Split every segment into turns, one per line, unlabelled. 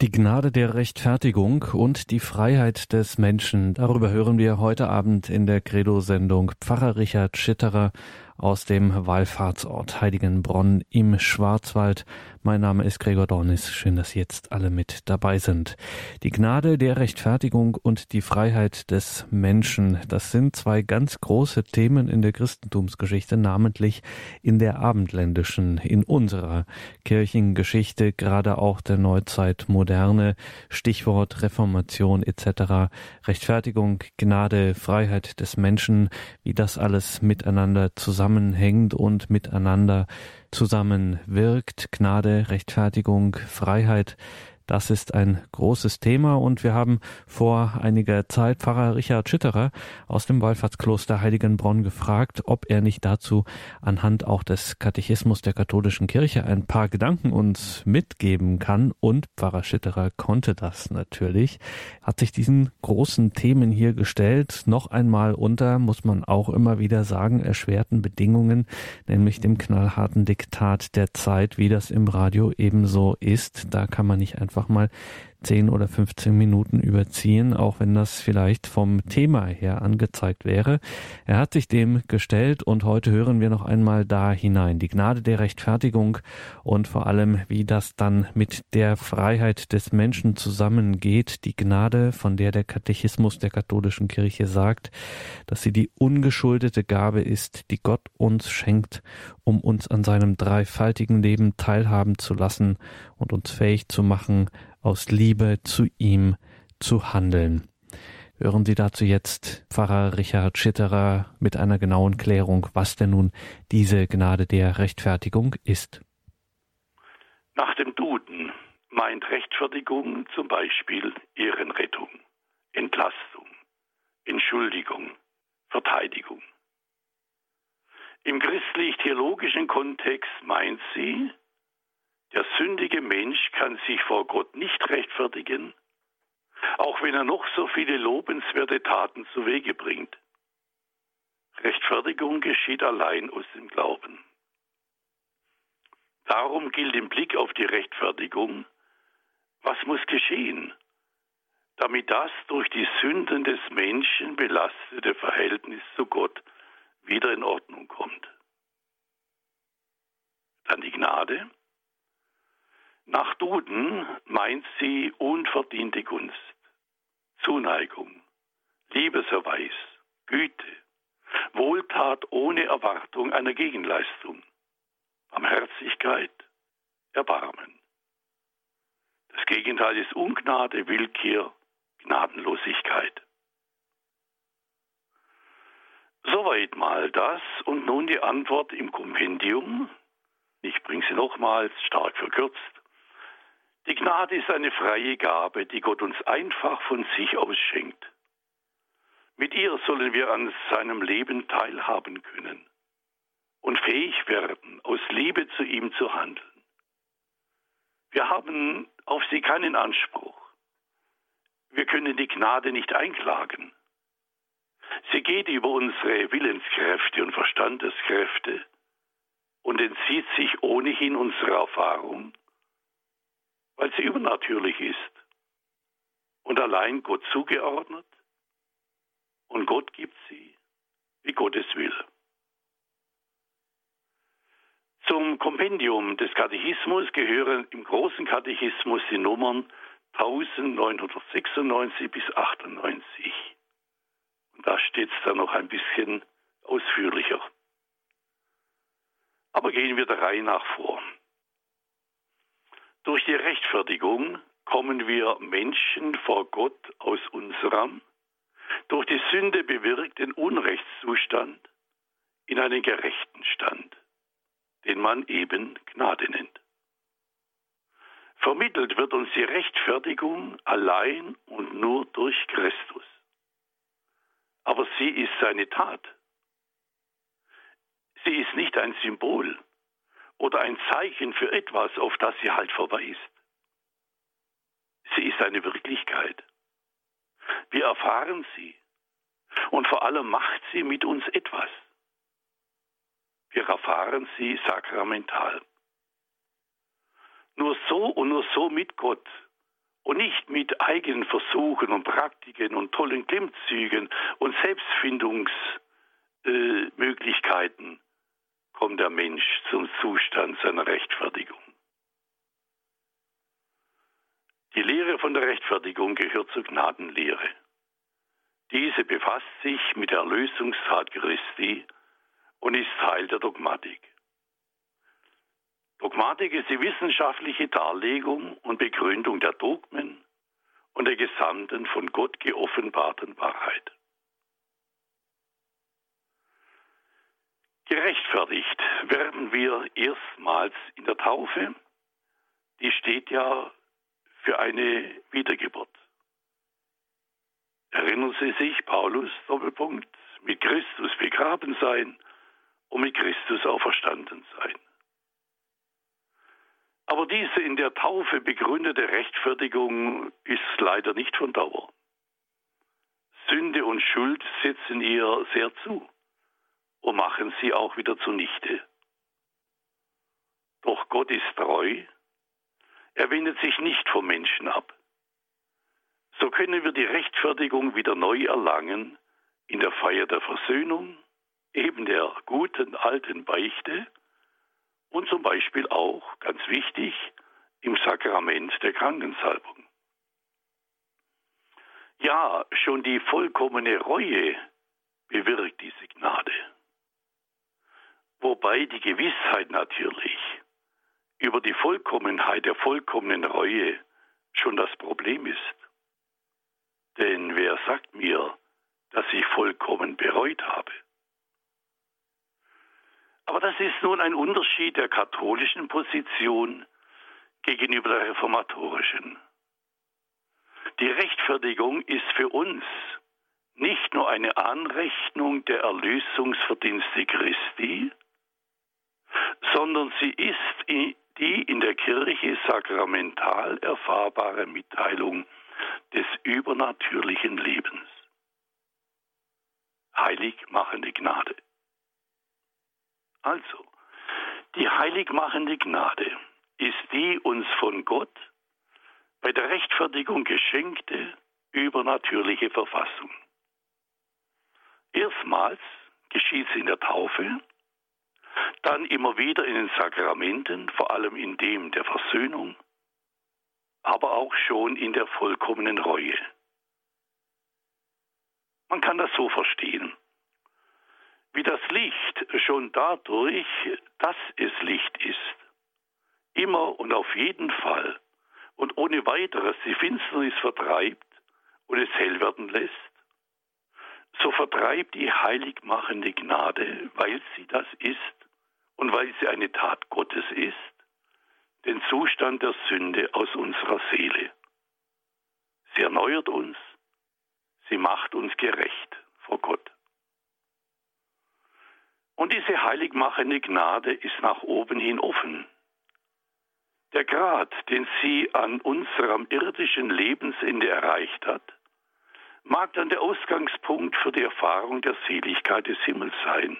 Die Gnade der Rechtfertigung und die Freiheit des Menschen. Darüber hören wir heute Abend in der Credo-Sendung Pfarrer Richard Schitterer aus dem Wallfahrtsort Heiligenbronn im Schwarzwald. Mein Name ist Gregor Dornis. Schön, dass jetzt alle mit dabei sind. Die Gnade der Rechtfertigung und die Freiheit des Menschen, das sind zwei ganz große Themen in der Christentumsgeschichte, namentlich in der abendländischen, in unserer Kirchengeschichte, gerade auch der Neuzeit Moderne, Stichwort Reformation etc. Rechtfertigung, Gnade, Freiheit des Menschen, wie das alles miteinander zusammenhängt und miteinander zusammenwirkt. Gnade, Rechtfertigung, Freiheit, das ist ein großes Thema und wir haben vor einiger Zeit Pfarrer Richard Schitterer aus dem Wallfahrtskloster Heiligenbronn gefragt, ob er nicht dazu anhand auch des Katechismus der katholischen Kirche ein paar Gedanken uns mitgeben kann. Und Pfarrer Schitterer konnte das natürlich, hat sich diesen großen Themen hier gestellt, noch einmal unter, muss man auch immer wieder sagen, erschwerten Bedingungen, nämlich dem knallharten Diktat der Zeit, wie das im Radio ebenso ist. Da kann man nicht einfach einfach mal 10 oder 15 Minuten überziehen, auch wenn das vielleicht vom Thema her angezeigt wäre. Er hat sich dem gestellt und heute hören wir noch einmal da hinein. Die Gnade der Rechtfertigung und vor allem, wie das dann mit der Freiheit des Menschen zusammengeht. Die Gnade, von der der Katechismus der katholischen Kirche sagt, dass sie die ungeschuldete Gabe ist, die Gott uns schenkt, um uns an seinem dreifaltigen Leben teilhaben zu lassen und uns fähig zu machen, aus Liebe zu ihm zu handeln. Hören Sie dazu jetzt Pfarrer Richard Schitterer mit einer genauen Klärung, was denn nun diese Gnade der Rechtfertigung ist.
Nach dem Duden meint Rechtfertigung zum Beispiel Ehrenrettung, Entlastung, Entschuldigung, Verteidigung. Im christlich-theologischen Kontext meint sie der sündige Mensch kann sich vor Gott nicht rechtfertigen, auch wenn er noch so viele lobenswerte Taten zu Wege bringt. Rechtfertigung geschieht allein aus dem Glauben. Darum gilt im Blick auf die Rechtfertigung, was muss geschehen, damit das durch die Sünden des Menschen belastete Verhältnis zu Gott wieder in Ordnung kommt. Dann die Gnade. Nach Duden meint sie unverdiente Gunst, Zuneigung, Liebeserweis, Güte, Wohltat ohne Erwartung einer Gegenleistung, Barmherzigkeit, Erbarmen. Das Gegenteil ist Ungnade, Willkür, Gnadenlosigkeit. Soweit mal das und nun die Antwort im Kompendium. Ich bringe sie nochmals stark verkürzt. Die Gnade ist eine freie Gabe, die Gott uns einfach von sich aus schenkt. Mit ihr sollen wir an seinem Leben teilhaben können und fähig werden, aus Liebe zu ihm zu handeln. Wir haben auf sie keinen Anspruch. Wir können die Gnade nicht einklagen. Sie geht über unsere Willenskräfte und Verstandeskräfte und entzieht sich ohnehin unserer Erfahrung weil sie übernatürlich ist und allein Gott zugeordnet und Gott gibt sie, wie Gott es will. Zum Kompendium des Katechismus gehören im großen Katechismus die Nummern 1996 bis 98. Und da steht es dann noch ein bisschen ausführlicher. Aber gehen wir der Reihe nach vor. Durch die Rechtfertigung kommen wir Menschen vor Gott aus unserem, durch die Sünde bewirkten Unrechtszustand in einen gerechten Stand, den man eben Gnade nennt. Vermittelt wird uns die Rechtfertigung allein und nur durch Christus. Aber sie ist seine Tat. Sie ist nicht ein Symbol oder ein Zeichen für etwas, auf das sie halt verweist. Sie ist eine Wirklichkeit. Wir erfahren sie. Und vor allem macht sie mit uns etwas. Wir erfahren sie sakramental. Nur so und nur so mit Gott mit eigenen Versuchen und Praktiken und tollen Klimmzügen und Selbstfindungsmöglichkeiten kommt der Mensch zum Zustand seiner Rechtfertigung. Die Lehre von der Rechtfertigung gehört zur Gnadenlehre. Diese befasst sich mit der Erlösungstat Christi und ist Teil der Dogmatik. Dogmatik ist die wissenschaftliche Darlegung und Begründung der Dogmen und der gesamten von Gott geoffenbarten Wahrheit. Gerechtfertigt werden wir erstmals in der Taufe. Die steht ja für eine Wiedergeburt. Erinnern Sie sich, Paulus, Doppelpunkt, mit Christus begraben sein und mit Christus auferstanden sein. Aber diese in der Taufe begründete Rechtfertigung ist leider nicht von Dauer. Sünde und Schuld setzen ihr sehr zu und machen sie auch wieder zunichte. Doch Gott ist treu er wendet sich nicht vom Menschen ab. So können wir die Rechtfertigung wieder neu erlangen in der Feier der Versöhnung, eben der guten alten Beichte und zum Beispiel auch, ganz wichtig, im Sakrament der Krankensalbung. Ja, schon die vollkommene Reue bewirkt diese Gnade. Wobei die Gewissheit natürlich, über die Vollkommenheit der vollkommenen Reue schon das Problem ist. Denn wer sagt mir, dass ich vollkommen bereut habe? Aber das ist nun ein Unterschied der katholischen Position gegenüber der reformatorischen. Die Rechtfertigung ist für uns nicht nur eine Anrechnung der Erlösungsverdienste Christi, sondern sie ist die in der Kirche sakramental erfahrbare Mitteilung des übernatürlichen Lebens. Heiligmachende Gnade. Also, die heiligmachende Gnade ist die uns von Gott bei der Rechtfertigung geschenkte übernatürliche Verfassung. Erstmals geschieht sie in der Taufe dann immer wieder in den Sakramenten, vor allem in dem der Versöhnung, aber auch schon in der vollkommenen Reue. Man kann das so verstehen. Wie das Licht schon dadurch, dass es Licht ist, immer und auf jeden Fall und ohne weiteres die Finsternis vertreibt und es hell werden lässt, so vertreibt die heiligmachende Gnade, weil sie das ist, und weil sie eine Tat Gottes ist, den Zustand der Sünde aus unserer Seele. Sie erneuert uns, sie macht uns gerecht vor Gott. Und diese heiligmachende Gnade ist nach oben hin offen. Der Grad, den sie an unserem irdischen Lebensende erreicht hat, mag dann der Ausgangspunkt für die Erfahrung der Seligkeit des Himmels sein.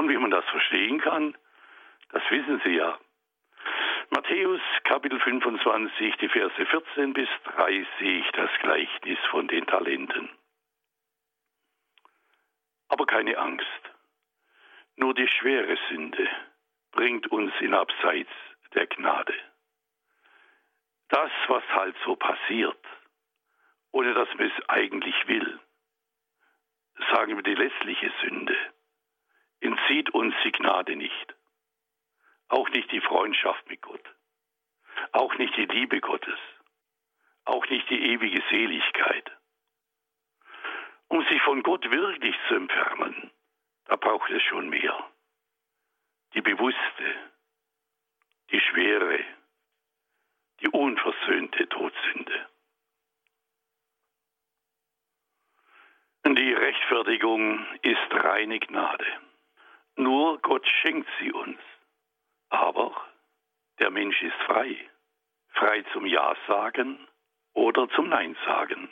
Und wie man das verstehen kann, das wissen Sie ja. Matthäus Kapitel 25, die Verse 14 bis 30, das Gleichnis von den Talenten. Aber keine Angst. Nur die schwere Sünde bringt uns in Abseits der Gnade. Das, was halt so passiert, ohne dass man es eigentlich will, sagen wir die letztliche Sünde, entzieht uns die Gnade nicht. Auch nicht die Freundschaft mit Gott. Auch nicht die Liebe Gottes. Auch nicht die ewige Seligkeit. Um sich von Gott wirklich zu entfernen, da braucht es schon mehr. Die bewusste, die schwere, die unversöhnte Todsünde. Die Rechtfertigung ist reine Gnade. Nur Gott schenkt sie uns. Aber der Mensch ist frei. Frei zum Ja sagen oder zum Nein sagen.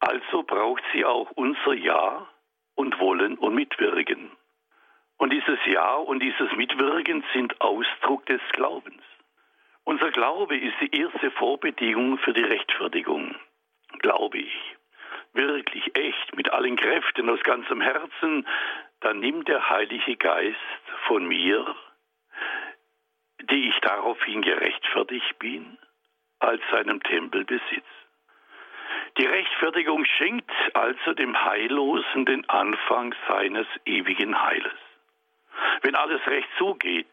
Also braucht sie auch unser Ja und Wollen und Mitwirken. Und dieses Ja und dieses Mitwirken sind Ausdruck des Glaubens. Unser Glaube ist die erste Vorbedingung für die Rechtfertigung, glaube ich. Wirklich echt, mit allen Kräften, aus ganzem Herzen, dann nimmt der Heilige Geist von mir, die ich daraufhin gerechtfertigt bin, als seinem Tempelbesitz. Die Rechtfertigung schenkt also dem Heillosen den Anfang seines ewigen Heiles. Wenn alles recht zugeht,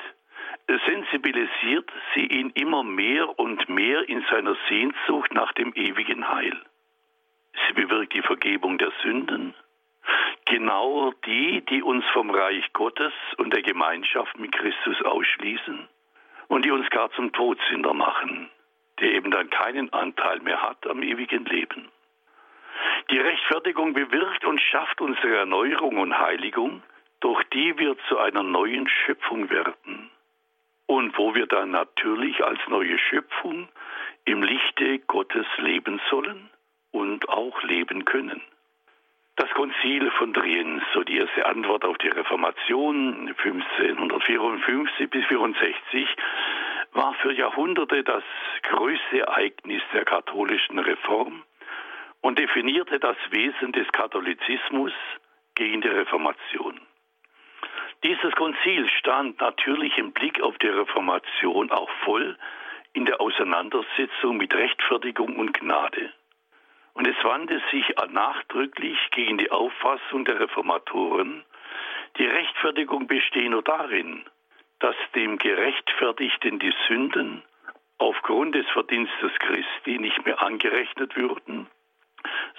sensibilisiert sie ihn immer mehr und mehr in seiner Sehnsucht nach dem ewigen Heil. Sie bewirkt die Vergebung der Sünden, genau die, die uns vom Reich Gottes und der Gemeinschaft mit Christus ausschließen und die uns gar zum Todsünder machen, der eben dann keinen Anteil mehr hat am ewigen Leben. Die Rechtfertigung bewirkt und schafft unsere Erneuerung und Heiligung, durch die wir zu einer neuen Schöpfung werden und wo wir dann natürlich als neue Schöpfung im Lichte Gottes leben sollen und auch leben können. Das Konzil von Triens, so die erste Antwort auf die Reformation 1554 bis 64, war für Jahrhunderte das größte Ereignis der katholischen Reform und definierte das Wesen des Katholizismus gegen die Reformation. Dieses Konzil stand natürlich im Blick auf die Reformation auch voll in der Auseinandersetzung mit Rechtfertigung und Gnade. Und es wandte sich nachdrücklich gegen die Auffassung der Reformatoren, die Rechtfertigung bestehe nur darin, dass dem Gerechtfertigten die Sünden aufgrund des Verdienstes Christi nicht mehr angerechnet würden,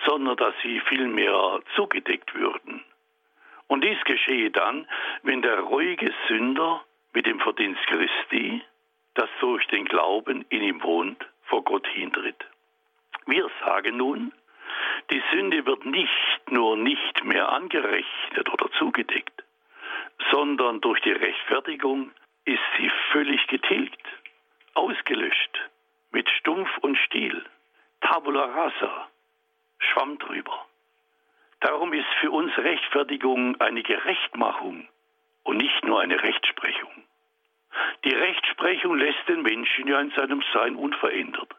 sondern dass sie vielmehr zugedeckt würden. Und dies geschehe dann, wenn der ruhige Sünder mit dem Verdienst Christi, das durch den Glauben in ihm wohnt, vor Gott hintritt. Wir sagen nun, die Sünde wird nicht nur nicht mehr angerechnet oder zugedeckt, sondern durch die Rechtfertigung ist sie völlig getilgt, ausgelöscht, mit Stumpf und Stiel, tabula rasa, Schwamm drüber. Darum ist für uns Rechtfertigung eine Gerechtmachung und nicht nur eine Rechtsprechung. Die Rechtsprechung lässt den Menschen ja in seinem Sein unverändert.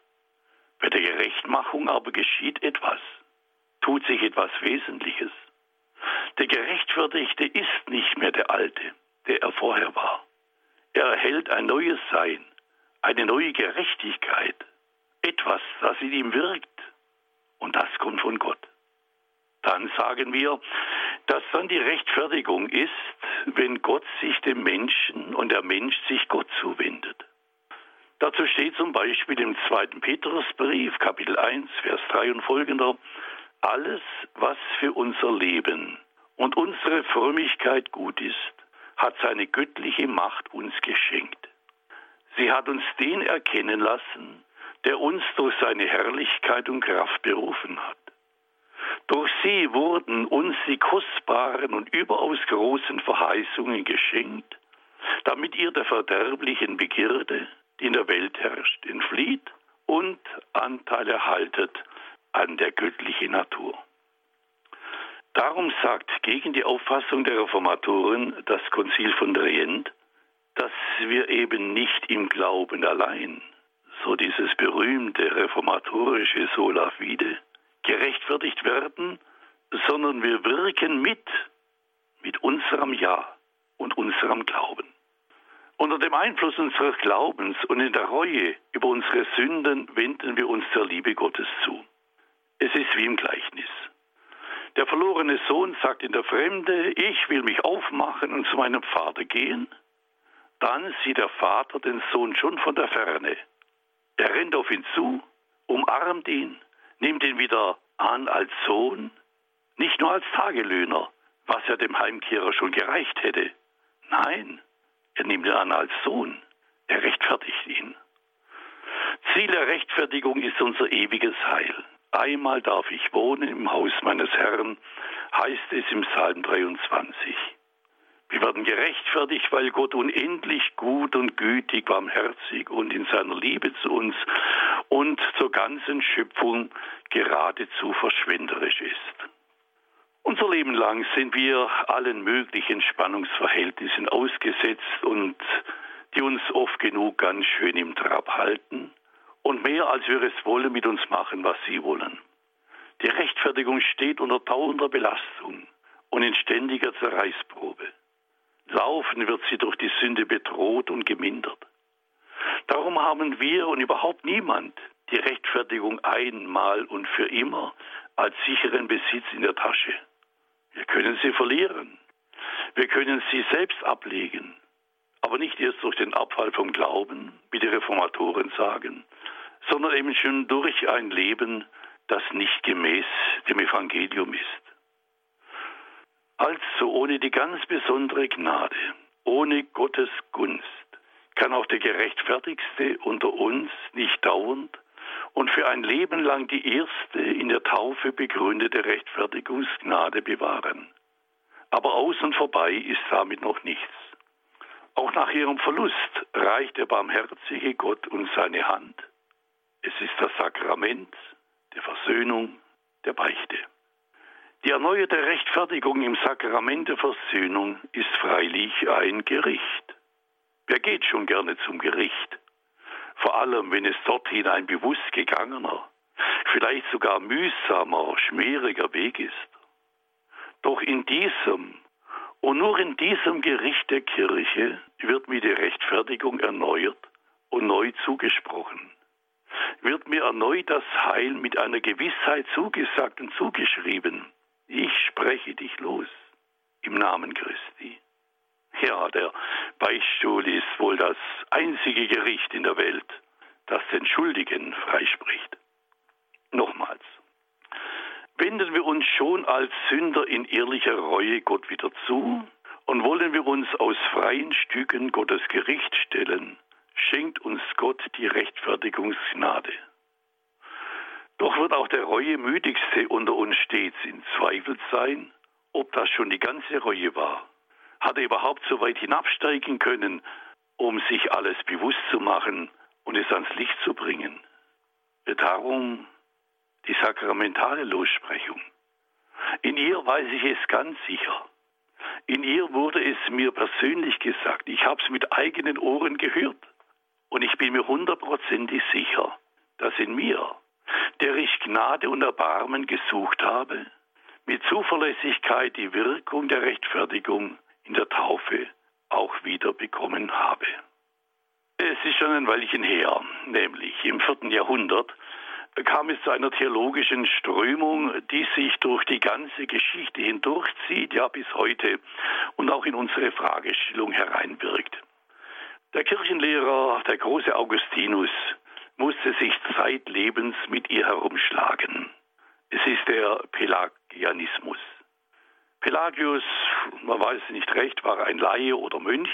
Bei der Gerechtmachung aber geschieht etwas, tut sich etwas Wesentliches. Der Gerechtfertigte ist nicht mehr der Alte, der er vorher war. Er erhält ein neues Sein, eine neue Gerechtigkeit, etwas, das in ihm wirkt. Und das kommt von Gott dann sagen wir, dass dann die Rechtfertigung ist, wenn Gott sich dem Menschen und der Mensch sich Gott zuwendet. Dazu steht zum Beispiel im zweiten Petrusbrief, Kapitel 1, Vers 3 und folgender, alles, was für unser Leben und unsere Frömmigkeit gut ist, hat seine göttliche Macht uns geschenkt. Sie hat uns den erkennen lassen, der uns durch seine Herrlichkeit und Kraft berufen hat. Durch sie wurden uns die kostbaren und überaus großen Verheißungen geschenkt, damit ihr der verderblichen Begierde, die in der Welt herrscht, entflieht und Anteil erhaltet an der göttlichen Natur. Darum sagt gegen die Auffassung der Reformatoren das Konzil von Trient, dass wir eben nicht im Glauben allein, so dieses berühmte reformatorische Sola Fide, gerechtfertigt werden, sondern wir wirken mit, mit unserem Ja und unserem Glauben. Unter dem Einfluss unseres Glaubens und in der Reue über unsere Sünden wenden wir uns der Liebe Gottes zu. Es ist wie im Gleichnis. Der verlorene Sohn sagt in der Fremde, ich will mich aufmachen und zu meinem Vater gehen. Dann sieht der Vater den Sohn schon von der Ferne. Er rennt auf ihn zu, umarmt ihn nimmt ihn wieder an als Sohn, nicht nur als Tagelöhner, was ja dem Heimkehrer schon gereicht hätte. Nein, er nimmt ihn an als Sohn, er rechtfertigt ihn. Ziel der Rechtfertigung ist unser ewiges Heil. Einmal darf ich wohnen im Haus meines Herrn, heißt es im Psalm 23. Wir werden gerechtfertigt, weil Gott unendlich gut und gütig, barmherzig und in seiner Liebe zu uns und zur ganzen Schöpfung geradezu verschwenderisch ist. Unser Leben lang sind wir allen möglichen Spannungsverhältnissen ausgesetzt und die uns oft genug ganz schön im Trab halten und mehr als wir es wollen mit uns machen, was sie wollen. Die Rechtfertigung steht unter dauernder Belastung und in ständiger Zerreißprobe. Laufen wird sie durch die Sünde bedroht und gemindert. Darum haben wir und überhaupt niemand die Rechtfertigung einmal und für immer als sicheren Besitz in der Tasche. Wir können sie verlieren. Wir können sie selbst ablegen. Aber nicht erst durch den Abfall vom Glauben, wie die Reformatoren sagen, sondern eben schon durch ein Leben, das nicht gemäß dem Evangelium ist. Also ohne die ganz besondere Gnade, ohne Gottes Gunst, kann auch der Gerechtfertigste unter uns nicht dauernd und für ein Leben lang die erste in der Taufe begründete Rechtfertigungsgnade bewahren. Aber außen vorbei ist damit noch nichts. Auch nach ihrem Verlust reicht der barmherzige Gott uns seine Hand. Es ist das Sakrament der Versöhnung, der Beichte. Die erneuerte Rechtfertigung im Sakrament der Versöhnung ist freilich ein Gericht. Wer geht schon gerne zum Gericht? Vor allem, wenn es dorthin ein bewusst gegangener, vielleicht sogar mühsamer, schmieriger Weg ist. Doch in diesem und nur in diesem Gericht der Kirche wird mir die Rechtfertigung erneuert und neu zugesprochen. Wird mir erneut das Heil mit einer Gewissheit zugesagt und zugeschrieben. Ich spreche dich los im Namen Christi. Ja, der Beichtstuhl ist wohl das einzige Gericht in der Welt, das den Schuldigen freispricht. Nochmals. Wenden wir uns schon als Sünder in ehrlicher Reue Gott wieder zu und wollen wir uns aus freien Stücken Gottes Gericht stellen, schenkt uns Gott die Rechtfertigungsgnade. Doch wird auch der Reuemüdigste unter uns stets in Zweifel sein, ob das schon die ganze Reue war. Hat er überhaupt so weit hinabsteigen können, um sich alles bewusst zu machen und es ans Licht zu bringen? Darum die sakramentale Lossprechung. In ihr weiß ich es ganz sicher. In ihr wurde es mir persönlich gesagt. Ich habe es mit eigenen Ohren gehört. Und ich bin mir hundertprozentig sicher, dass in mir, der ich Gnade und Erbarmen gesucht habe, mit Zuverlässigkeit die Wirkung der Rechtfertigung in der Taufe auch wieder bekommen habe. Es ist schon ein Weilchen her, nämlich im vierten Jahrhundert, kam es zu einer theologischen Strömung, die sich durch die ganze Geschichte hindurchzieht, ja bis heute und auch in unsere Fragestellung hereinwirkt. Der Kirchenlehrer, der große Augustinus, musste sich zeitlebens mit ihr herumschlagen. Es ist der Pelagianismus. Pelagius, man weiß nicht recht, war ein Laie oder Mönch,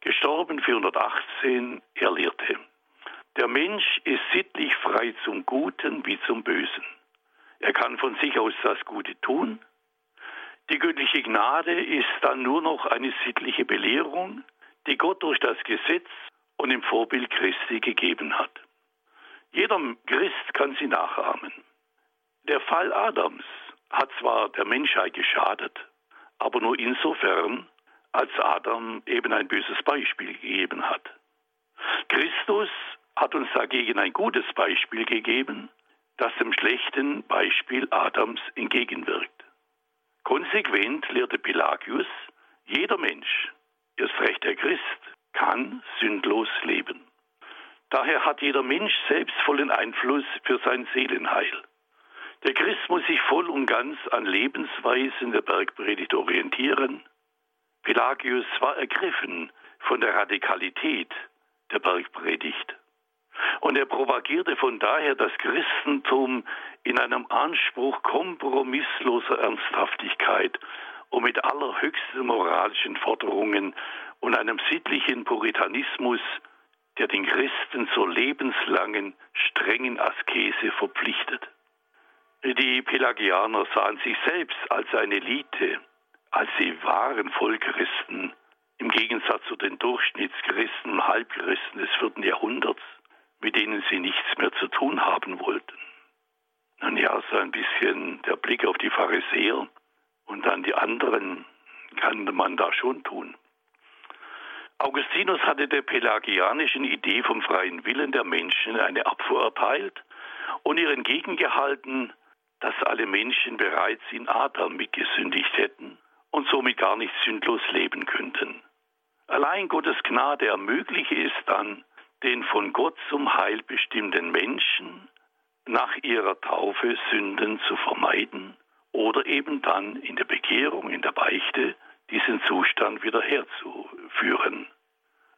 gestorben 418, er lehrte. Der Mensch ist sittlich frei zum Guten wie zum Bösen. Er kann von sich aus das Gute tun. Die göttliche Gnade ist dann nur noch eine sittliche Belehrung, die Gott durch das Gesetz und im Vorbild Christi gegeben hat. Jeder Christ kann sie nachahmen. Der Fall Adams hat zwar der Menschheit geschadet, aber nur insofern, als Adam eben ein böses Beispiel gegeben hat. Christus hat uns dagegen ein gutes Beispiel gegeben, das dem schlechten Beispiel Adams entgegenwirkt. Konsequent lehrte Pelagius, jeder Mensch, erst recht der Christ, kann sündlos leben. Daher hat jeder Mensch selbst vollen Einfluss für sein Seelenheil. Der Christ muss sich voll und ganz an Lebensweisen der Bergpredigt orientieren. Pelagius war ergriffen von der Radikalität der Bergpredigt. Und er propagierte von daher das Christentum in einem Anspruch kompromissloser Ernsthaftigkeit und mit allerhöchsten moralischen Forderungen und einem sittlichen Puritanismus, der den Christen zur lebenslangen, strengen Askese verpflichtet. Die Pelagianer sahen sich selbst als eine Elite, als sie wahren Vollchristen, im Gegensatz zu den Durchschnittschristen und Halbchristen des vierten Jahrhunderts mit denen sie nichts mehr zu tun haben wollten. Nun ja, so ein bisschen der Blick auf die Pharisäer und dann die anderen kann man da schon tun. Augustinus hatte der pelagianischen Idee vom freien Willen der Menschen eine Abfuhr erteilt und ihr entgegengehalten, dass alle Menschen bereits in Adam mitgesündigt hätten und somit gar nicht sündlos leben könnten. Allein Gottes Gnade ermögliche es dann, den von Gott zum Heil bestimmten Menschen nach ihrer Taufe Sünden zu vermeiden oder eben dann in der Bekehrung, in der Beichte diesen Zustand wieder herzuführen.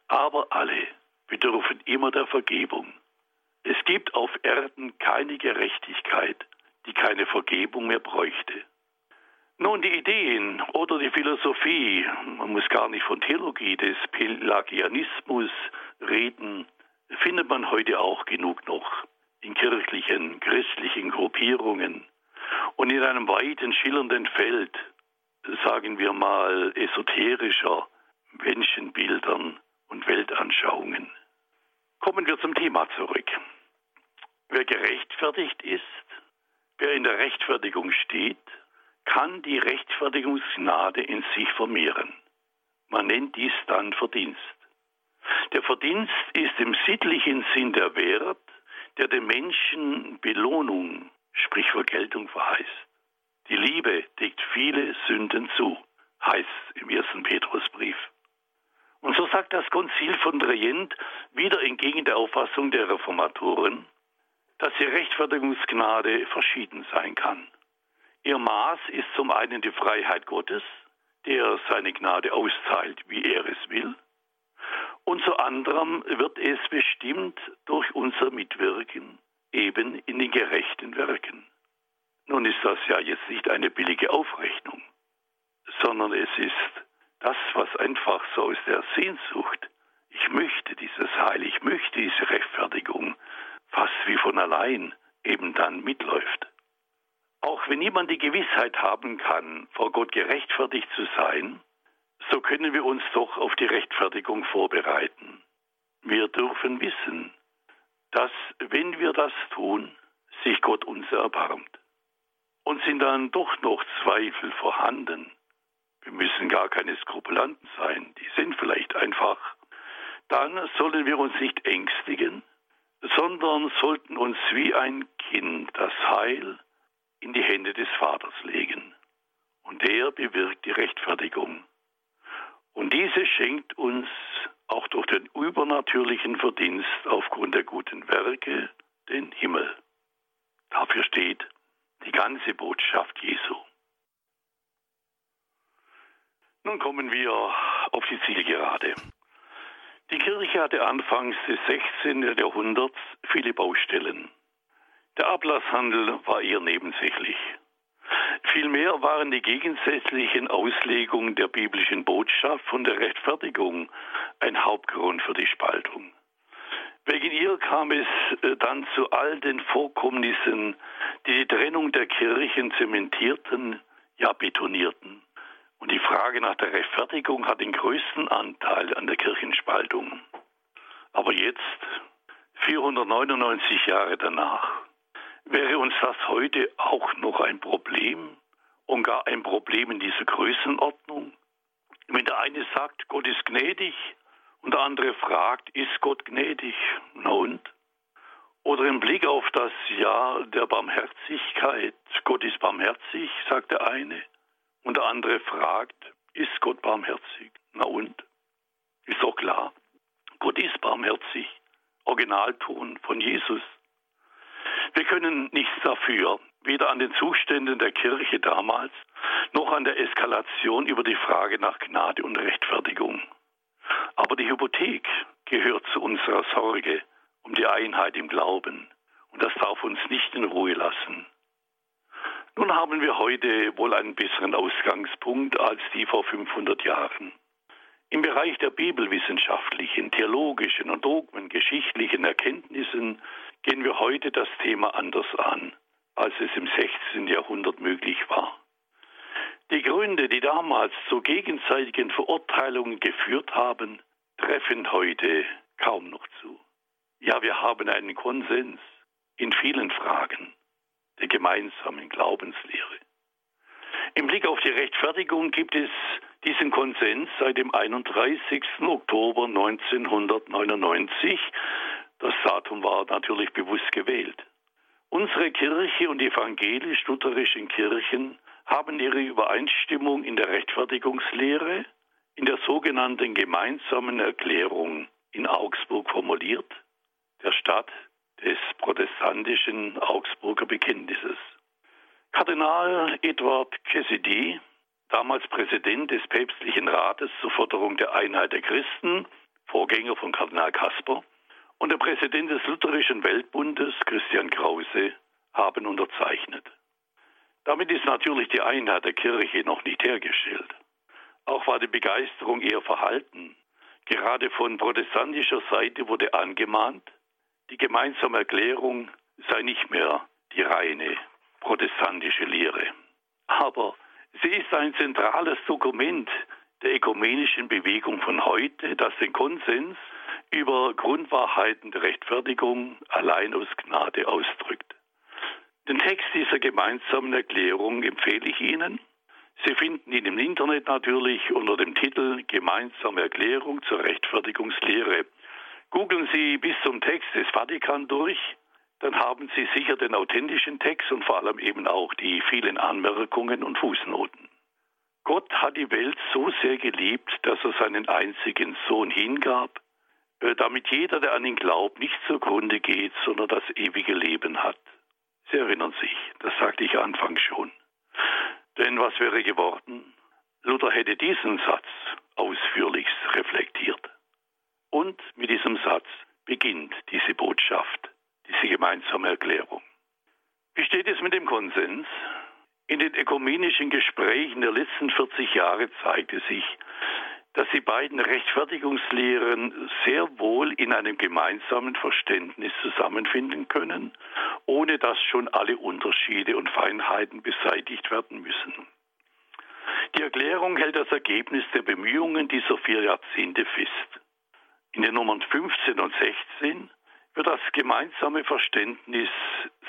Aber alle bedürfen immer der Vergebung. Es gibt auf Erden keine Gerechtigkeit, die keine Vergebung mehr bräuchte. Nun, die Ideen oder die Philosophie, man muss gar nicht von Theologie des Pelagianismus reden, findet man heute auch genug noch in kirchlichen, christlichen Gruppierungen und in einem weiten, schillernden Feld, sagen wir mal, esoterischer Menschenbildern und Weltanschauungen. Kommen wir zum Thema zurück. Wer gerechtfertigt ist, wer in der Rechtfertigung steht, kann die Rechtfertigungsgnade in sich vermehren. Man nennt dies dann Verdienst. Der Verdienst ist im sittlichen Sinn der Wert, der dem Menschen Belohnung, sprich Vergeltung verheißt. Die Liebe deckt viele Sünden zu, heißt im ersten Petrusbrief. Und so sagt das Konzil von Trient wieder entgegen der Auffassung der Reformatoren, dass die Rechtfertigungsgnade verschieden sein kann. Ihr Maß ist zum einen die Freiheit Gottes, der seine Gnade austeilt, wie er es will, und zu anderem wird es bestimmt durch unser Mitwirken eben in den gerechten Werken. Nun ist das ja jetzt nicht eine billige Aufrechnung, sondern es ist das, was einfach so aus der Sehnsucht, ich möchte dieses Heil, ich möchte diese Rechtfertigung, fast wie von allein eben dann mitläuft. Auch wenn niemand die Gewissheit haben kann, vor Gott gerechtfertigt zu sein, so können wir uns doch auf die Rechtfertigung vorbereiten. Wir dürfen wissen, dass wenn wir das tun, sich Gott uns erbarmt. Und sind dann doch noch Zweifel vorhanden, wir müssen gar keine Skrupulanten sein, die sind vielleicht einfach, dann sollen wir uns nicht ängstigen, sondern sollten uns wie ein Kind das Heil in die Hände des Vaters legen. Und der bewirkt die Rechtfertigung. Und diese schenkt uns auch durch den übernatürlichen Verdienst aufgrund der guten Werke den Himmel. Dafür steht die ganze Botschaft Jesu. Nun kommen wir auf die Zielgerade. Die Kirche hatte anfangs des 16. Jahrhunderts viele Baustellen. Der Ablasshandel war eher nebensächlich. Vielmehr waren die gegensätzlichen Auslegungen der biblischen Botschaft von der Rechtfertigung ein Hauptgrund für die Spaltung. Wegen ihr kam es äh, dann zu all den Vorkommnissen, die die Trennung der Kirchen zementierten, ja betonierten. Und die Frage nach der Rechtfertigung hat den größten Anteil an der Kirchenspaltung. Aber jetzt, 499 Jahre danach, wäre uns das heute auch noch ein Problem und gar ein Problem in dieser Größenordnung? Wenn der eine sagt, Gott ist gnädig und der andere fragt, ist Gott gnädig? Na und? Oder im Blick auf das Jahr der Barmherzigkeit, Gott ist barmherzig, sagt der eine, und der andere fragt, ist Gott barmherzig? Na und? Ist doch klar, Gott ist barmherzig. Originalton von Jesus. Wir können nichts dafür, weder an den Zuständen der Kirche damals, noch an der Eskalation über die Frage nach Gnade und Rechtfertigung. Aber die Hypothek gehört zu unserer Sorge um die Einheit im Glauben. Und das darf uns nicht in Ruhe lassen. Nun haben wir heute wohl einen besseren Ausgangspunkt als die vor 500 Jahren. Im Bereich der bibelwissenschaftlichen, theologischen und dogmengeschichtlichen Erkenntnissen gehen wir heute das Thema anders an, als es im 16. Jahrhundert möglich war. Die Gründe, die damals zu gegenseitigen Verurteilungen geführt haben, treffen heute kaum noch zu. Ja, wir haben einen Konsens in vielen Fragen der gemeinsamen Glaubenslehre. Im Blick auf die Rechtfertigung gibt es diesen Konsens seit dem 31. Oktober 1999. Das Datum war natürlich bewusst gewählt. Unsere Kirche und die evangelisch-lutherischen Kirchen haben ihre Übereinstimmung in der Rechtfertigungslehre in der sogenannten gemeinsamen Erklärung in Augsburg formuliert, der Stadt protestantischen Augsburger Bekenntnisses. Kardinal Edward Cassidy, damals Präsident des päpstlichen Rates zur Förderung der Einheit der Christen, Vorgänger von Kardinal Kasper, und der Präsident des Lutherischen Weltbundes, Christian Krause, haben unterzeichnet. Damit ist natürlich die Einheit der Kirche noch nicht hergestellt. Auch war die Begeisterung eher verhalten. Gerade von protestantischer Seite wurde angemahnt, die gemeinsame Erklärung sei nicht mehr die reine protestantische Lehre. Aber sie ist ein zentrales Dokument der ökumenischen Bewegung von heute, das den Konsens über Grundwahrheiten der Rechtfertigung allein aus Gnade ausdrückt. Den Text dieser gemeinsamen Erklärung empfehle ich Ihnen. Sie finden ihn im Internet natürlich unter dem Titel Gemeinsame Erklärung zur Rechtfertigungslehre. Googeln Sie bis zum Text des Vatikan durch, dann haben Sie sicher den authentischen Text und vor allem eben auch die vielen Anmerkungen und Fußnoten. Gott hat die Welt so sehr geliebt, dass er seinen einzigen Sohn hingab, äh, damit jeder, der an ihn glaubt, nicht zugrunde geht, sondern das ewige Leben hat. Sie erinnern sich, das sagte ich anfangs schon. Denn was wäre geworden? Luther hätte diesen Satz ausführlichst reflektiert. Und mit diesem Satz beginnt diese Botschaft, diese gemeinsame Erklärung. Wie steht es mit dem Konsens? In den ökumenischen Gesprächen der letzten 40 Jahre zeigte sich, dass die beiden Rechtfertigungslehren sehr wohl in einem gemeinsamen Verständnis zusammenfinden können, ohne dass schon alle Unterschiede und Feinheiten beseitigt werden müssen. Die Erklärung hält das Ergebnis der Bemühungen dieser vier Jahrzehnte fest. In den Nummern 15 und 16 wird das gemeinsame Verständnis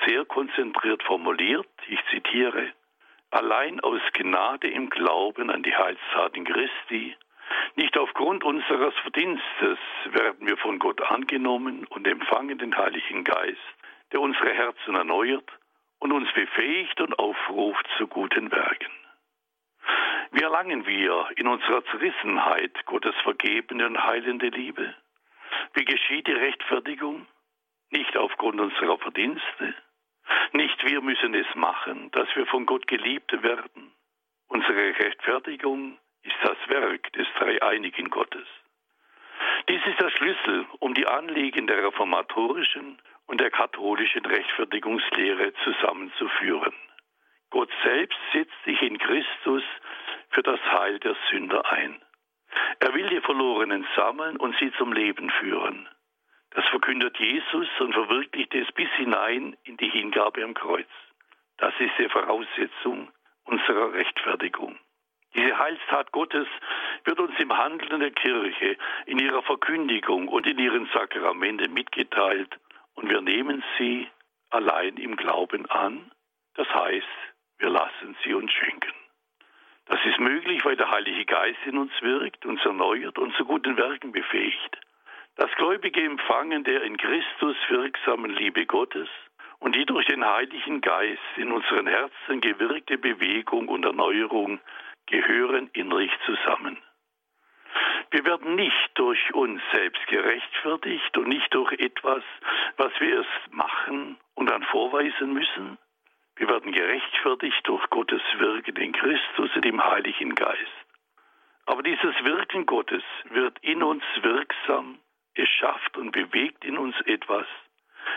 sehr konzentriert formuliert. Ich zitiere, allein aus Gnade im Glauben an die Heilstaten Christi nicht aufgrund unseres Verdienstes werden wir von Gott angenommen und empfangen den Heiligen Geist, der unsere Herzen erneuert und uns befähigt und aufruft zu guten Werken. Wie erlangen wir in unserer Zerrissenheit Gottes vergebene und heilende Liebe? Wie geschieht die Rechtfertigung? Nicht aufgrund unserer Verdienste. Nicht wir müssen es machen, dass wir von Gott geliebt werden. Unsere Rechtfertigung ist das Werk des dreieinigen Gottes. Dies ist der Schlüssel, um die Anliegen der reformatorischen und der katholischen Rechtfertigungslehre zusammenzuführen. Gott selbst setzt sich in Christus für das Heil der Sünder ein. Er will die Verlorenen sammeln und sie zum Leben führen. Das verkündet Jesus und verwirklicht es bis hinein in die Hingabe am Kreuz. Das ist die Voraussetzung unserer Rechtfertigung. Diese Heilstat Gottes wird uns im Handeln der Kirche, in ihrer Verkündigung und in ihren Sakramenten mitgeteilt und wir nehmen sie allein im Glauben an. Das heißt, wir lassen sie uns schenken. Das ist möglich, weil der Heilige Geist in uns wirkt, uns erneuert und zu guten Werken befähigt. Das gläubige Empfangen der in Christus wirksamen Liebe Gottes und die durch den Heiligen Geist in unseren Herzen gewirkte Bewegung und Erneuerung gehören innerlich zusammen. Wir werden nicht durch uns selbst gerechtfertigt und nicht durch etwas, was wir erst machen und dann vorweisen müssen. Wir werden gerechtfertigt durch Gottes Wirken in Christus und im Heiligen Geist. Aber dieses Wirken Gottes wird in uns wirksam, es schafft und bewegt in uns etwas,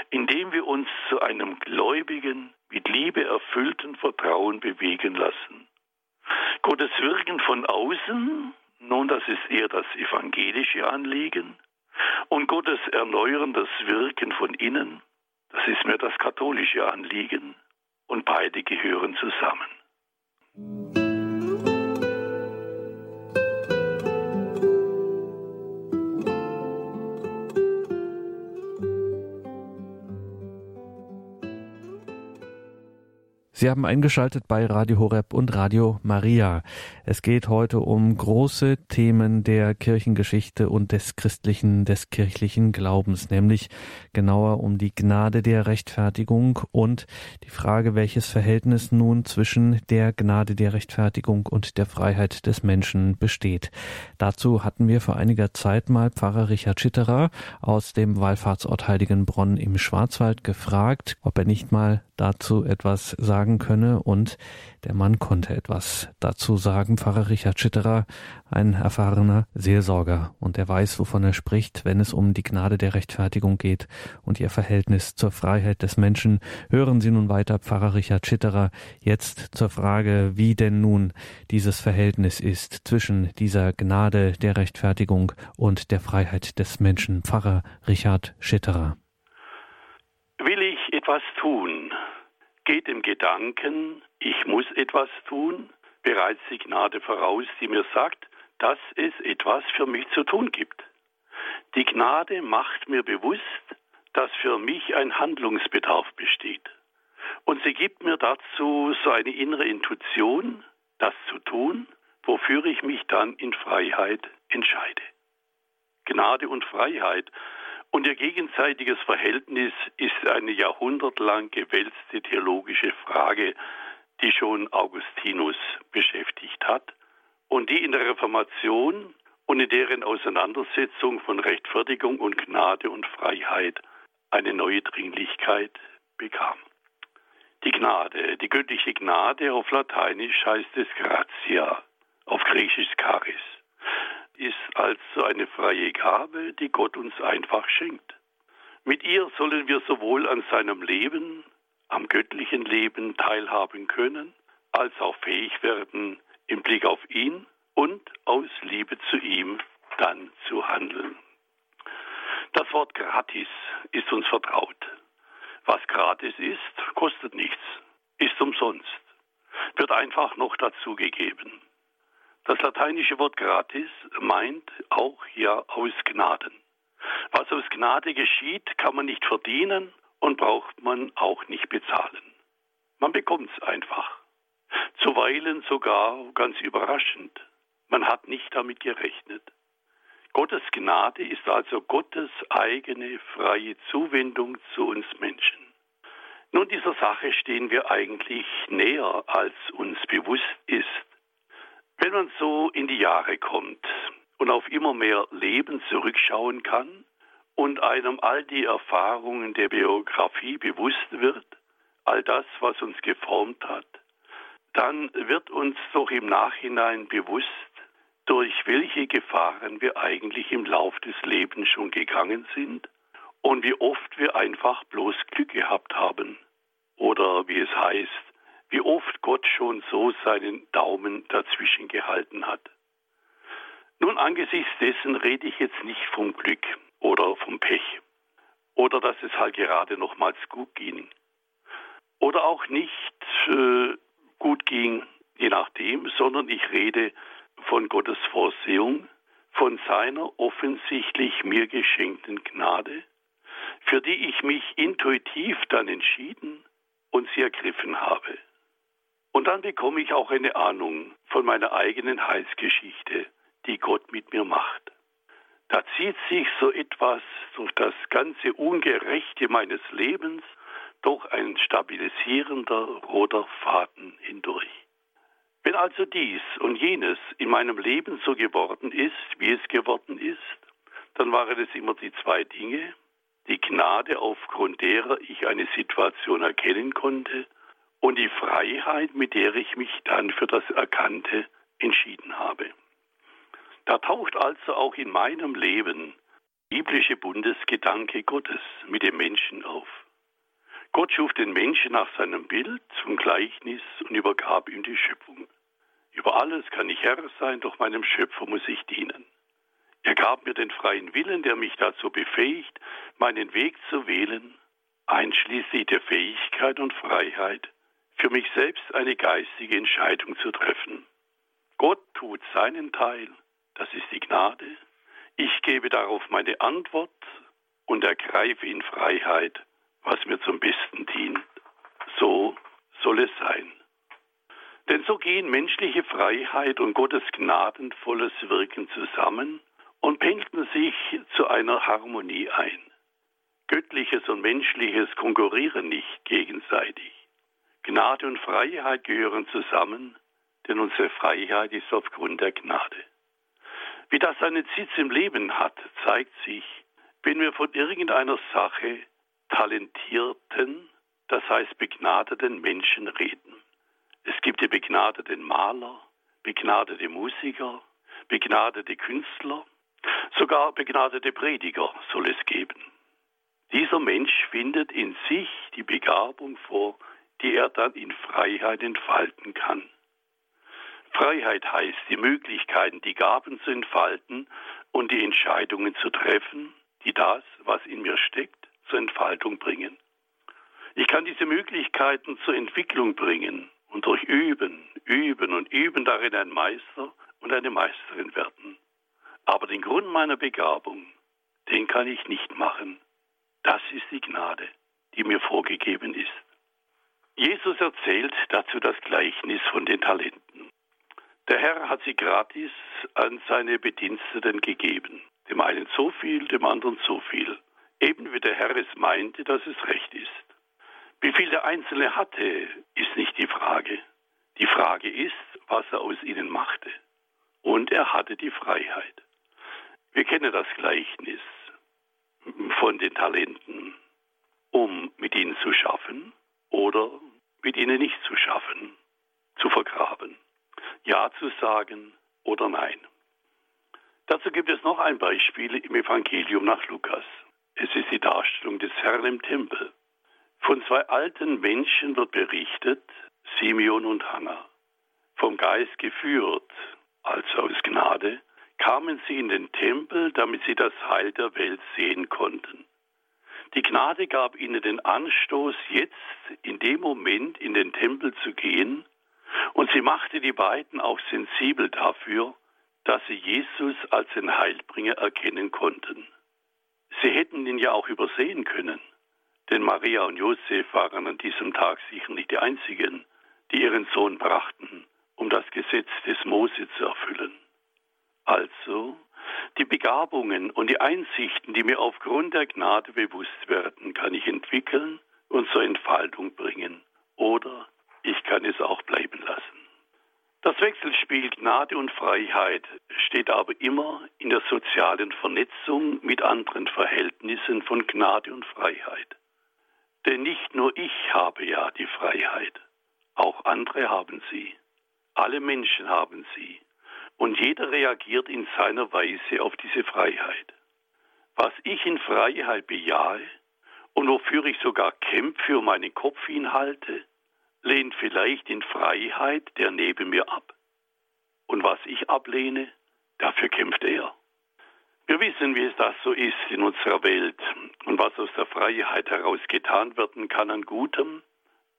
indem wir uns zu einem gläubigen, mit Liebe erfüllten Vertrauen bewegen lassen. Gottes Wirken von außen, nun das ist eher das evangelische Anliegen, und Gottes erneuerndes Wirken von innen, das ist mehr das katholische Anliegen, und beide gehören zusammen.
Sie haben eingeschaltet bei Radio Horeb und Radio Maria. Es geht heute um große Themen der Kirchengeschichte und des christlichen, des kirchlichen Glaubens, nämlich genauer um die Gnade der Rechtfertigung und die Frage, welches Verhältnis nun zwischen der Gnade der Rechtfertigung und der Freiheit des Menschen besteht. Dazu hatten wir vor einiger Zeit mal Pfarrer Richard Schitterer aus dem Wallfahrtsort Heiligenbronn im Schwarzwald gefragt, ob er nicht mal dazu etwas sagen könne und der Mann konnte etwas dazu sagen. Pfarrer Richard Schitterer, ein erfahrener Seelsorger und er weiß, wovon er spricht, wenn es um die Gnade der Rechtfertigung geht und ihr Verhältnis zur Freiheit des Menschen. Hören Sie nun weiter, Pfarrer Richard Schitterer, jetzt zur Frage, wie denn nun dieses Verhältnis ist zwischen dieser Gnade der Rechtfertigung und der Freiheit des Menschen. Pfarrer Richard Schitterer.
Will ich etwas tun, geht im Gedanken, ich muss etwas tun, bereits die Gnade voraus, die mir sagt, dass es etwas für mich zu tun gibt. Die Gnade macht mir bewusst, dass für mich ein Handlungsbedarf besteht. Und sie gibt mir dazu so eine innere Intuition, das zu tun, wofür ich mich dann in Freiheit entscheide. Gnade und Freiheit und ihr gegenseitiges Verhältnis ist eine jahrhundertlang gewälzte theologische Frage, die schon Augustinus beschäftigt hat und die in der Reformation und in deren Auseinandersetzung von Rechtfertigung und Gnade und Freiheit eine neue Dringlichkeit bekam. Die Gnade, die göttliche Gnade auf Lateinisch heißt es gratia, auf Griechisch charis ist also eine freie Gabe, die Gott uns einfach schenkt. Mit ihr sollen wir sowohl an seinem Leben, am göttlichen Leben teilhaben können, als auch fähig werden, im Blick auf ihn und aus Liebe zu ihm dann zu handeln. Das Wort gratis ist uns vertraut. Was gratis ist, kostet nichts, ist umsonst, wird einfach noch dazugegeben. Das lateinische Wort gratis meint auch ja aus Gnaden. Was aus Gnade geschieht, kann man nicht verdienen und braucht man auch nicht bezahlen. Man bekommt es einfach. Zuweilen sogar ganz überraschend. Man hat nicht damit gerechnet. Gottes Gnade ist also Gottes eigene freie Zuwendung zu uns Menschen. Nun, dieser Sache stehen wir eigentlich näher, als uns bewusst ist. Wenn man so in die Jahre kommt und auf immer mehr Leben zurückschauen kann und einem all die Erfahrungen der Biografie bewusst wird, all das, was uns geformt hat, dann wird uns doch im Nachhinein bewusst, durch welche Gefahren wir eigentlich im Lauf des Lebens schon gegangen sind und wie oft wir einfach bloß Glück gehabt haben. Oder wie es heißt, wie oft Gott schon so seinen Daumen dazwischen gehalten hat. Nun, angesichts dessen rede ich jetzt nicht vom Glück oder vom Pech oder dass es halt gerade nochmals gut ging oder auch nicht äh, gut ging, je nachdem, sondern ich rede von Gottes Vorsehung, von seiner offensichtlich mir geschenkten Gnade, für die ich mich intuitiv dann entschieden und sie ergriffen habe. Und dann bekomme ich auch eine Ahnung von meiner eigenen Heilsgeschichte, die Gott mit mir macht. Da zieht sich so etwas durch das ganze Ungerechte meines Lebens doch ein stabilisierender roter Faden hindurch. Wenn also dies und jenes in meinem Leben so geworden ist, wie es geworden ist, dann waren es immer die zwei Dinge, die Gnade, aufgrund derer ich eine Situation erkennen konnte, und die Freiheit, mit der ich mich dann für das Erkannte entschieden habe. Da taucht also auch in meinem Leben biblische Bundesgedanke Gottes mit dem Menschen auf. Gott schuf den Menschen nach seinem Bild zum Gleichnis und übergab ihm die Schöpfung. Über alles kann ich Herr sein, doch meinem Schöpfer muss ich dienen. Er gab mir den freien Willen, der mich dazu befähigt, meinen Weg zu wählen, einschließlich der Fähigkeit und Freiheit, für mich selbst eine geistige Entscheidung zu treffen. Gott tut seinen Teil, das ist die Gnade. Ich gebe darauf meine Antwort und ergreife in Freiheit, was mir zum Besten dient. So soll es sein. gehen menschliche Freiheit und Gottes gnadenvolles Wirken zusammen und pendeln sich zu einer Harmonie ein. Göttliches und Menschliches konkurrieren nicht gegenseitig. Gnade und Freiheit gehören zusammen, denn unsere Freiheit ist aufgrund der Gnade. Wie das seinen Sitz im Leben hat, zeigt sich, wenn wir von irgendeiner Sache talentierten, das heißt begnadeten Menschen reden. Es gibt die begnadeten Maler, begnadete Musiker, begnadete Künstler, sogar begnadete Prediger soll es geben. Dieser Mensch findet in sich die Begabung vor, die er dann in Freiheit entfalten kann. Freiheit heißt die Möglichkeiten, die Gaben zu entfalten und die Entscheidungen zu treffen, die das, was in mir steckt, zur Entfaltung bringen. Ich kann diese Möglichkeiten zur Entwicklung bringen und durch Üben, Üben und Üben darin ein Meister und eine Meisterin werden. Aber den Grund meiner Begabung, den kann ich nicht machen. Das ist die Gnade, die mir vorgegeben ist. Jesus erzählt dazu das Gleichnis von den Talenten. Der Herr hat sie gratis an seine Bediensteten gegeben. Dem einen so viel, dem anderen so viel. Eben wie der Herr es meinte, dass es recht ist. Wie viel der Einzelne hatte, ist nicht die Frage. Die Frage ist, was er aus ihnen machte. Und er hatte die Freiheit. Wir kennen das Gleichnis von den Talenten, um mit ihnen zu schaffen oder mit ihnen nicht zu schaffen, zu vergraben. Ja zu sagen oder Nein. Dazu gibt es noch ein Beispiel im Evangelium nach Lukas. Es ist die Darstellung des Herrn im Tempel. Von zwei alten Menschen wird berichtet, Simeon und Hannah. Vom Geist geführt, also aus Gnade, kamen sie in den Tempel, damit sie das Heil der Welt sehen konnten. Die Gnade gab ihnen den Anstoß, jetzt in dem Moment in den Tempel zu gehen und sie machte die beiden auch sensibel dafür, dass sie Jesus als den Heilbringer erkennen konnten. Sie hätten ihn ja auch übersehen können, denn Maria und Josef waren an diesem Tag sicher nicht die einzigen, die ihren Sohn brachten, um das Gesetz des Mose zu erfüllen. Also, die Begabungen und die Einsichten, die mir aufgrund der Gnade bewusst werden, kann ich entwickeln und zur Entfaltung bringen. Oder ich kann es auch bleiben lassen. Das Wechselspiel Gnade und Freiheit steht aber immer in der sozialen Vernetzung mit anderen Verhältnissen von Gnade und Freiheit. Denn nicht nur ich habe ja die Freiheit, auch andere haben sie. Alle Menschen haben sie. Und jeder reagiert in seiner Weise auf diese Freiheit. Was ich in Freiheit bejahe und wofür ich sogar kämpfe und meinen Kopf hinhalte, lehnt vielleicht in Freiheit der neben mir ab. Und was ich ablehne, dafür kämpft er. Wir wissen, wie es das so ist in unserer Welt und was aus der Freiheit heraus getan werden kann an Gutem,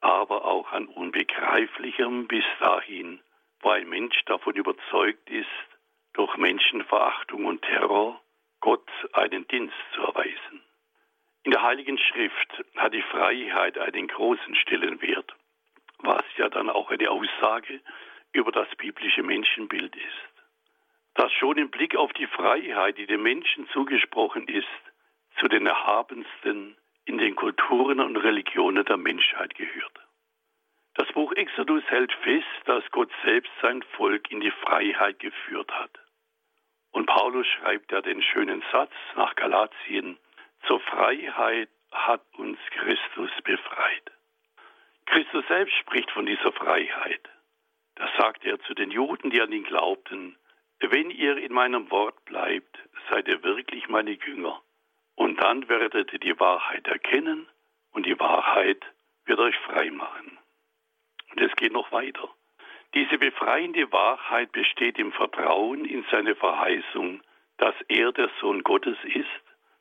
aber auch an Unbegreiflichem bis dahin, wo ein Mensch davon überzeugt ist, durch Menschenverachtung und Terror Gott einen Dienst zu erweisen. In der Heiligen Schrift hat die Freiheit einen großen Stellenwert was ja dann auch eine Aussage über das biblische Menschenbild ist. Das schon im Blick auf die Freiheit, die dem Menschen zugesprochen ist, zu den erhabensten in den Kulturen und Religionen der Menschheit gehört. Das Buch Exodus hält fest, dass Gott selbst sein Volk in die Freiheit geführt hat. Und Paulus schreibt ja den schönen Satz nach Galatien, zur Freiheit hat uns Christus befreit. Christus selbst spricht von dieser Freiheit. Da sagt er zu den Juden, die an ihn glaubten, wenn ihr in meinem Wort bleibt, seid ihr wirklich meine Jünger. Und dann werdet ihr die Wahrheit erkennen und die Wahrheit wird euch frei machen. Und es geht noch weiter. Diese befreiende Wahrheit besteht im Vertrauen in seine Verheißung, dass er der Sohn Gottes ist,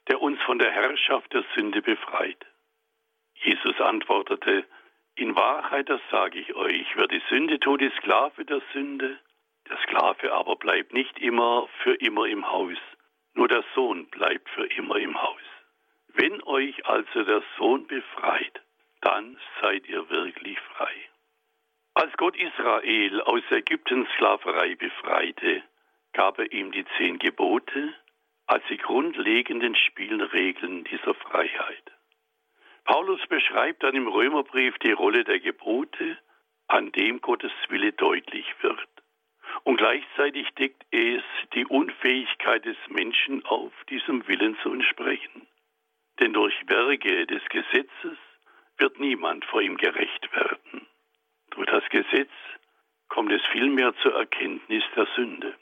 der uns von der Herrschaft der Sünde befreit. Jesus antwortete, in Wahrheit, das sage ich euch, wer die Sünde tut, ist Sklave der Sünde. Der Sklave aber bleibt nicht immer für immer im Haus, nur der Sohn bleibt für immer im Haus. Wenn euch also der Sohn befreit, dann seid ihr wirklich frei. Als Gott Israel aus Ägyptens Sklaverei befreite, gab er ihm die zehn Gebote als die grundlegenden Spielregeln dieser Freiheit. Paulus beschreibt dann im Römerbrief die Rolle der Gebote, an dem Gottes Wille deutlich wird. Und gleichzeitig deckt es die Unfähigkeit des Menschen auf, diesem Willen zu entsprechen. Denn durch Werke des Gesetzes wird niemand vor ihm gerecht werden. Durch das Gesetz kommt es vielmehr zur Erkenntnis der Sünde.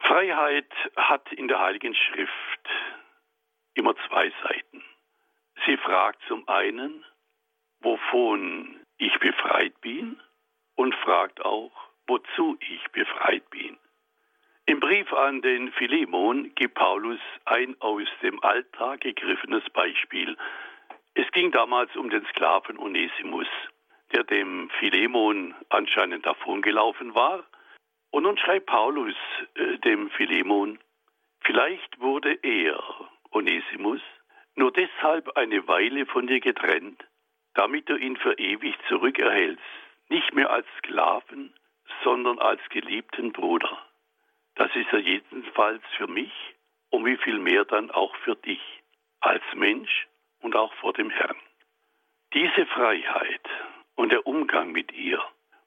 Freiheit hat in der Heiligen Schrift immer zwei Seiten. Sie fragt zum einen, wovon ich befreit bin und fragt auch, wozu ich befreit bin. Im Brief an den Philemon gibt Paulus ein aus dem Alltag gegriffenes Beispiel. Es ging damals um den Sklaven Onesimus, der dem Philemon anscheinend davongelaufen war. Und nun schreibt Paulus äh, dem Philemon, vielleicht wurde er, Onesimus, nur deshalb eine Weile von dir getrennt, damit du ihn für ewig zurückerhältst, nicht mehr als Sklaven, sondern als geliebten Bruder. Das ist er jedenfalls für mich und wie viel mehr dann auch für dich, als Mensch und auch vor dem Herrn. Diese Freiheit und der Umgang mit ihr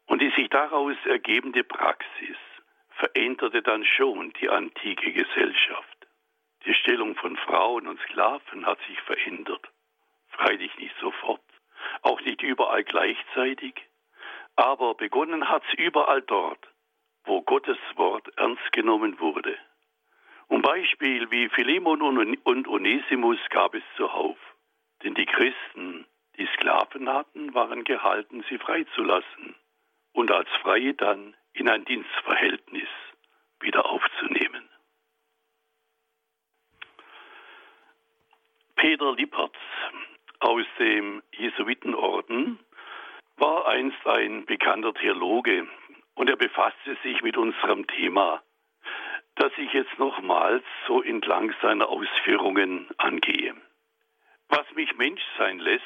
und die sich daraus ergebende Praxis veränderte dann schon die antike Gesellschaft. Die Stellung von Frauen und Sklaven hat sich verändert. Freilich nicht sofort, auch nicht überall gleichzeitig, aber begonnen hat's überall dort, wo Gottes Wort ernst genommen wurde. Um Beispiel wie Philemon und Onesimus gab es zuhauf, denn die Christen, die Sklaven hatten, waren gehalten, sie freizulassen und als Freie dann in ein Dienstverhältnis wieder aufzunehmen. Peter Lippertz aus dem Jesuitenorden war einst ein bekannter Theologe und er befasste sich mit unserem Thema, das ich jetzt nochmals so entlang seiner Ausführungen angehe. Was mich Mensch sein lässt,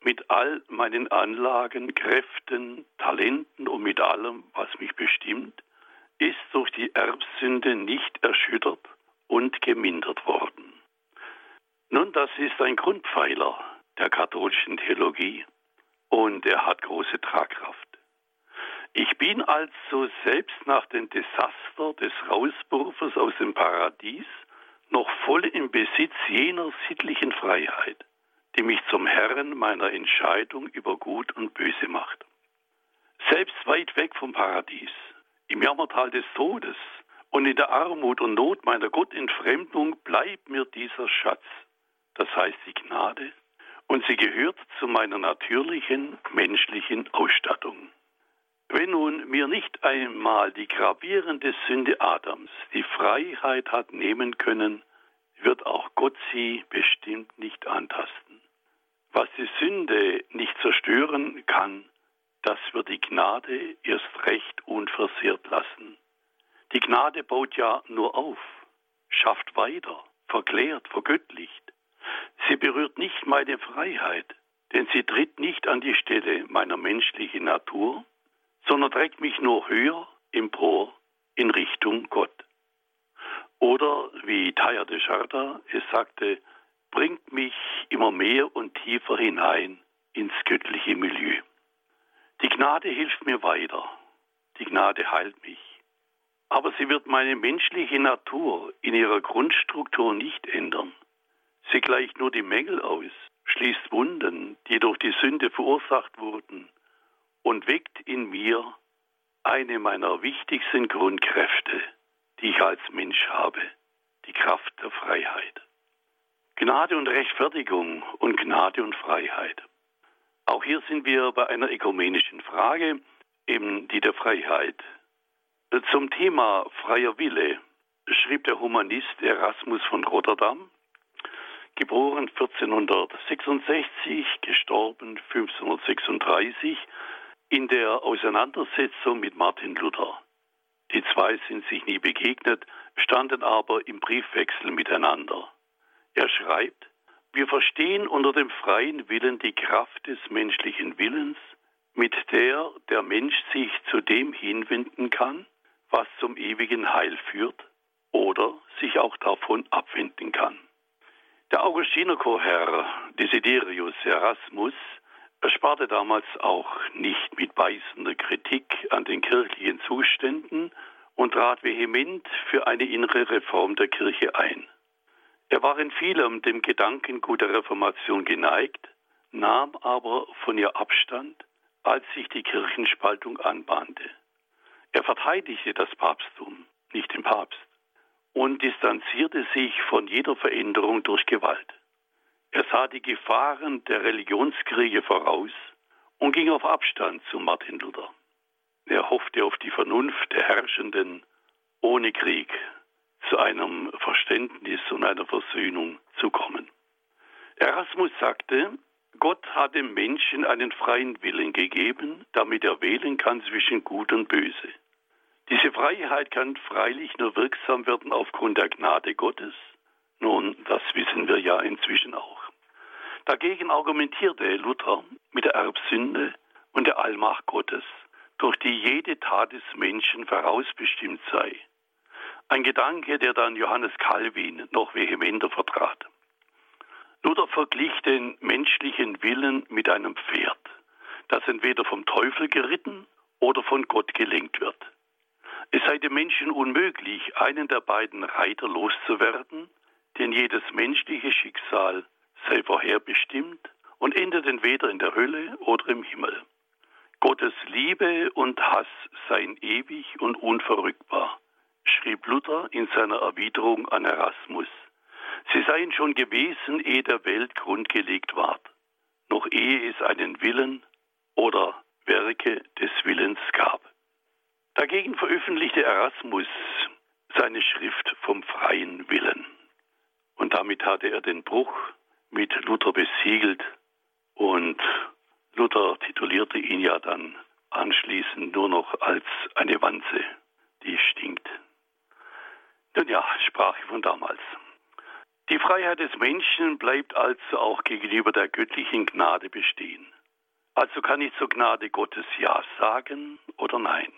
mit all meinen Anlagen, Kräften, Talenten und mit allem, was mich bestimmt, ist durch die Erbsünde nicht erschüttert und gemindert worden. Nun, das ist ein Grundpfeiler der katholischen Theologie und er hat große Tragkraft. Ich bin also selbst nach dem Desaster des Rauswurfes aus dem Paradies noch voll im Besitz jener sittlichen Freiheit, die mich zum Herrn meiner Entscheidung über Gut und Böse macht. Selbst weit weg vom Paradies, im Jammertal des Todes und in der Armut und Not meiner Gottentfremdung bleibt mir dieser Schatz, das heißt die Gnade, und sie gehört zu meiner natürlichen menschlichen Ausstattung. Wenn nun mir nicht einmal die gravierende Sünde Adams die Freiheit hat nehmen können, wird auch Gott sie bestimmt nicht antasten. Was die Sünde nicht zerstören kann, das wird die Gnade erst recht unversehrt lassen. Die Gnade baut ja nur auf, schafft weiter, verklärt, vergöttlicht. Sie berührt nicht meine Freiheit, denn sie tritt nicht an die Stelle meiner menschlichen Natur, sondern trägt mich nur höher empor in Richtung Gott. Oder wie Taya de Charda es sagte, bringt mich immer mehr und tiefer hinein ins göttliche Milieu. Die Gnade hilft mir weiter, die Gnade heilt mich, aber sie wird meine menschliche Natur in ihrer Grundstruktur nicht ändern. Sie gleicht nur die Mängel aus, schließt Wunden, die durch die Sünde verursacht wurden, und weckt in mir eine meiner wichtigsten Grundkräfte, die ich als Mensch habe, die Kraft der Freiheit. Gnade und Rechtfertigung und Gnade und Freiheit. Auch hier sind wir bei einer ökumenischen Frage, eben die der Freiheit. Zum Thema freier Wille schrieb der Humanist Erasmus von Rotterdam geboren 1466, gestorben 1536, in der Auseinandersetzung mit Martin Luther. Die zwei sind sich nie begegnet, standen aber im Briefwechsel miteinander. Er schreibt, wir verstehen unter dem freien Willen die Kraft des menschlichen Willens, mit der der Mensch sich zu dem hinwenden kann, was zum ewigen Heil führt, oder sich auch davon abwenden kann. Der Augustinerchorherr Desiderius Erasmus ersparte damals auch nicht mit beißender Kritik an den kirchlichen Zuständen und trat vehement für eine innere Reform der Kirche ein. Er war in vielem dem Gedankengut der Reformation geneigt, nahm aber von ihr Abstand, als sich die Kirchenspaltung anbahnte. Er verteidigte das Papsttum, nicht den Papst, und distanzierte sich von jeder Veränderung durch Gewalt. Er sah die Gefahren der Religionskriege voraus und ging auf Abstand zu Martin Luther. Er hoffte auf die Vernunft der Herrschenden ohne Krieg zu einem Verständnis und einer Versöhnung zu kommen. Erasmus sagte, Gott hat dem Menschen einen freien Willen gegeben, damit er wählen kann zwischen Gut und Böse. Diese Freiheit kann freilich nur wirksam werden aufgrund der Gnade Gottes. Nun, das wissen wir ja inzwischen auch. Dagegen argumentierte Luther mit der Erbsünde und der Allmacht Gottes, durch die jede Tat des Menschen vorausbestimmt sei. Ein Gedanke, der dann Johannes Calvin noch vehementer vertrat. Luther verglich den menschlichen Willen mit einem Pferd, das entweder vom Teufel geritten oder von Gott gelenkt wird. Es sei dem Menschen unmöglich, einen der beiden Reiter loszuwerden, denn jedes menschliche Schicksal sei vorherbestimmt und endet entweder in der Hölle oder im Himmel. Gottes Liebe und Hass seien ewig und unverrückbar schrieb Luther in seiner Erwiderung an Erasmus. Sie seien schon gewesen, ehe der Welt grundgelegt ward, noch ehe es einen Willen oder Werke des Willens gab. Dagegen veröffentlichte Erasmus seine Schrift vom freien Willen. Und damit hatte er den Bruch mit Luther besiegelt und Luther titulierte ihn ja dann anschließend nur noch als eine Wanze, die stinkt. Nun ja, Sprache von damals. Die Freiheit des Menschen bleibt also auch gegenüber der göttlichen Gnade bestehen. Also kann ich zur Gnade Gottes Ja sagen oder Nein.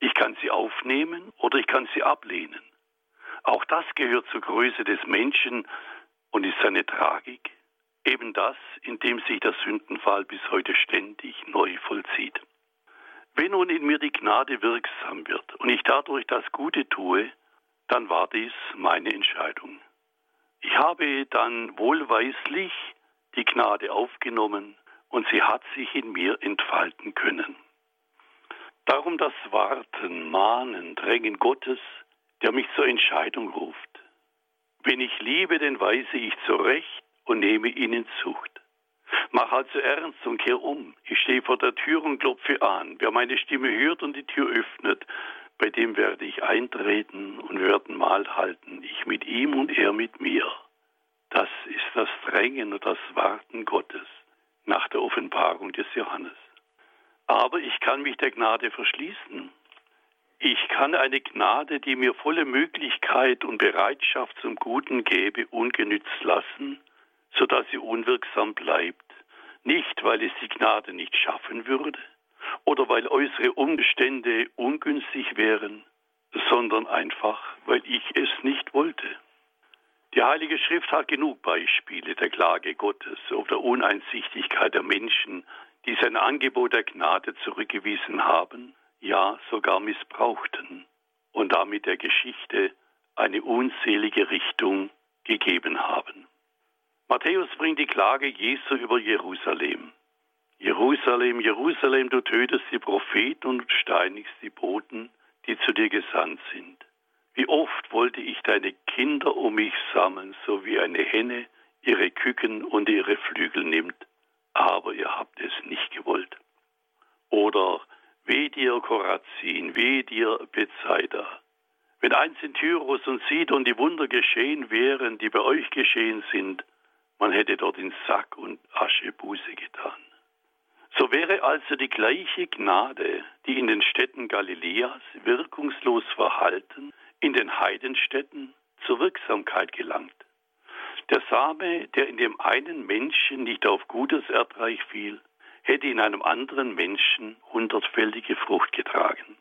Ich kann sie aufnehmen oder ich kann sie ablehnen. Auch das gehört zur Größe des Menschen und ist seine Tragik. Eben das, in dem sich der Sündenfall bis heute ständig neu vollzieht. Wenn nun in mir die Gnade wirksam wird und ich dadurch das Gute tue, dann war dies meine Entscheidung. Ich habe dann wohlweislich die Gnade aufgenommen und sie hat sich in mir entfalten können. Darum das Warten, Mahnen, Drängen Gottes, der mich zur Entscheidung ruft. Wenn ich liebe, dann weise ich zurecht und nehme ihn in Zucht. Mach also ernst und kehr um. Ich stehe vor der Tür und klopfe an. Wer meine Stimme hört und die Tür öffnet, bei dem werde ich eintreten und werden Mahl halten, ich mit ihm und er mit mir. Das ist das Drängen und das Warten Gottes nach der Offenbarung des Johannes. Aber ich kann mich der Gnade verschließen. Ich kann eine Gnade, die mir volle Möglichkeit und Bereitschaft zum Guten gebe, ungenützt lassen, so dass sie unwirksam bleibt. Nicht, weil es die Gnade nicht schaffen würde, oder weil äußere Umstände ungünstig wären, sondern einfach, weil ich es nicht wollte. Die Heilige Schrift hat genug Beispiele der Klage Gottes auf der Uneinsichtigkeit der Menschen, die sein Angebot der Gnade zurückgewiesen haben, ja sogar missbrauchten und damit der Geschichte eine unselige Richtung gegeben haben. Matthäus bringt die Klage Jesu über Jerusalem. Jerusalem, Jerusalem, du tötest die Propheten und steinigst die Boten, die zu dir gesandt sind. Wie oft wollte ich deine Kinder um mich sammeln, so wie eine Henne ihre Küken und ihre Flügel nimmt, aber ihr habt es nicht gewollt. Oder weh dir Korazin, weh dir Bethsaida. Wenn eins in Tyrus und Sidon die Wunder geschehen wären, die bei euch geschehen sind, man hätte dort in Sack und Asche Buße getan. So wäre also die gleiche Gnade, die in den Städten Galiläas wirkungslos verhalten, in den Heidenstädten zur Wirksamkeit gelangt. Der Same, der in dem einen Menschen nicht auf gutes Erdreich fiel, hätte in einem anderen Menschen hundertfältige Frucht getragen.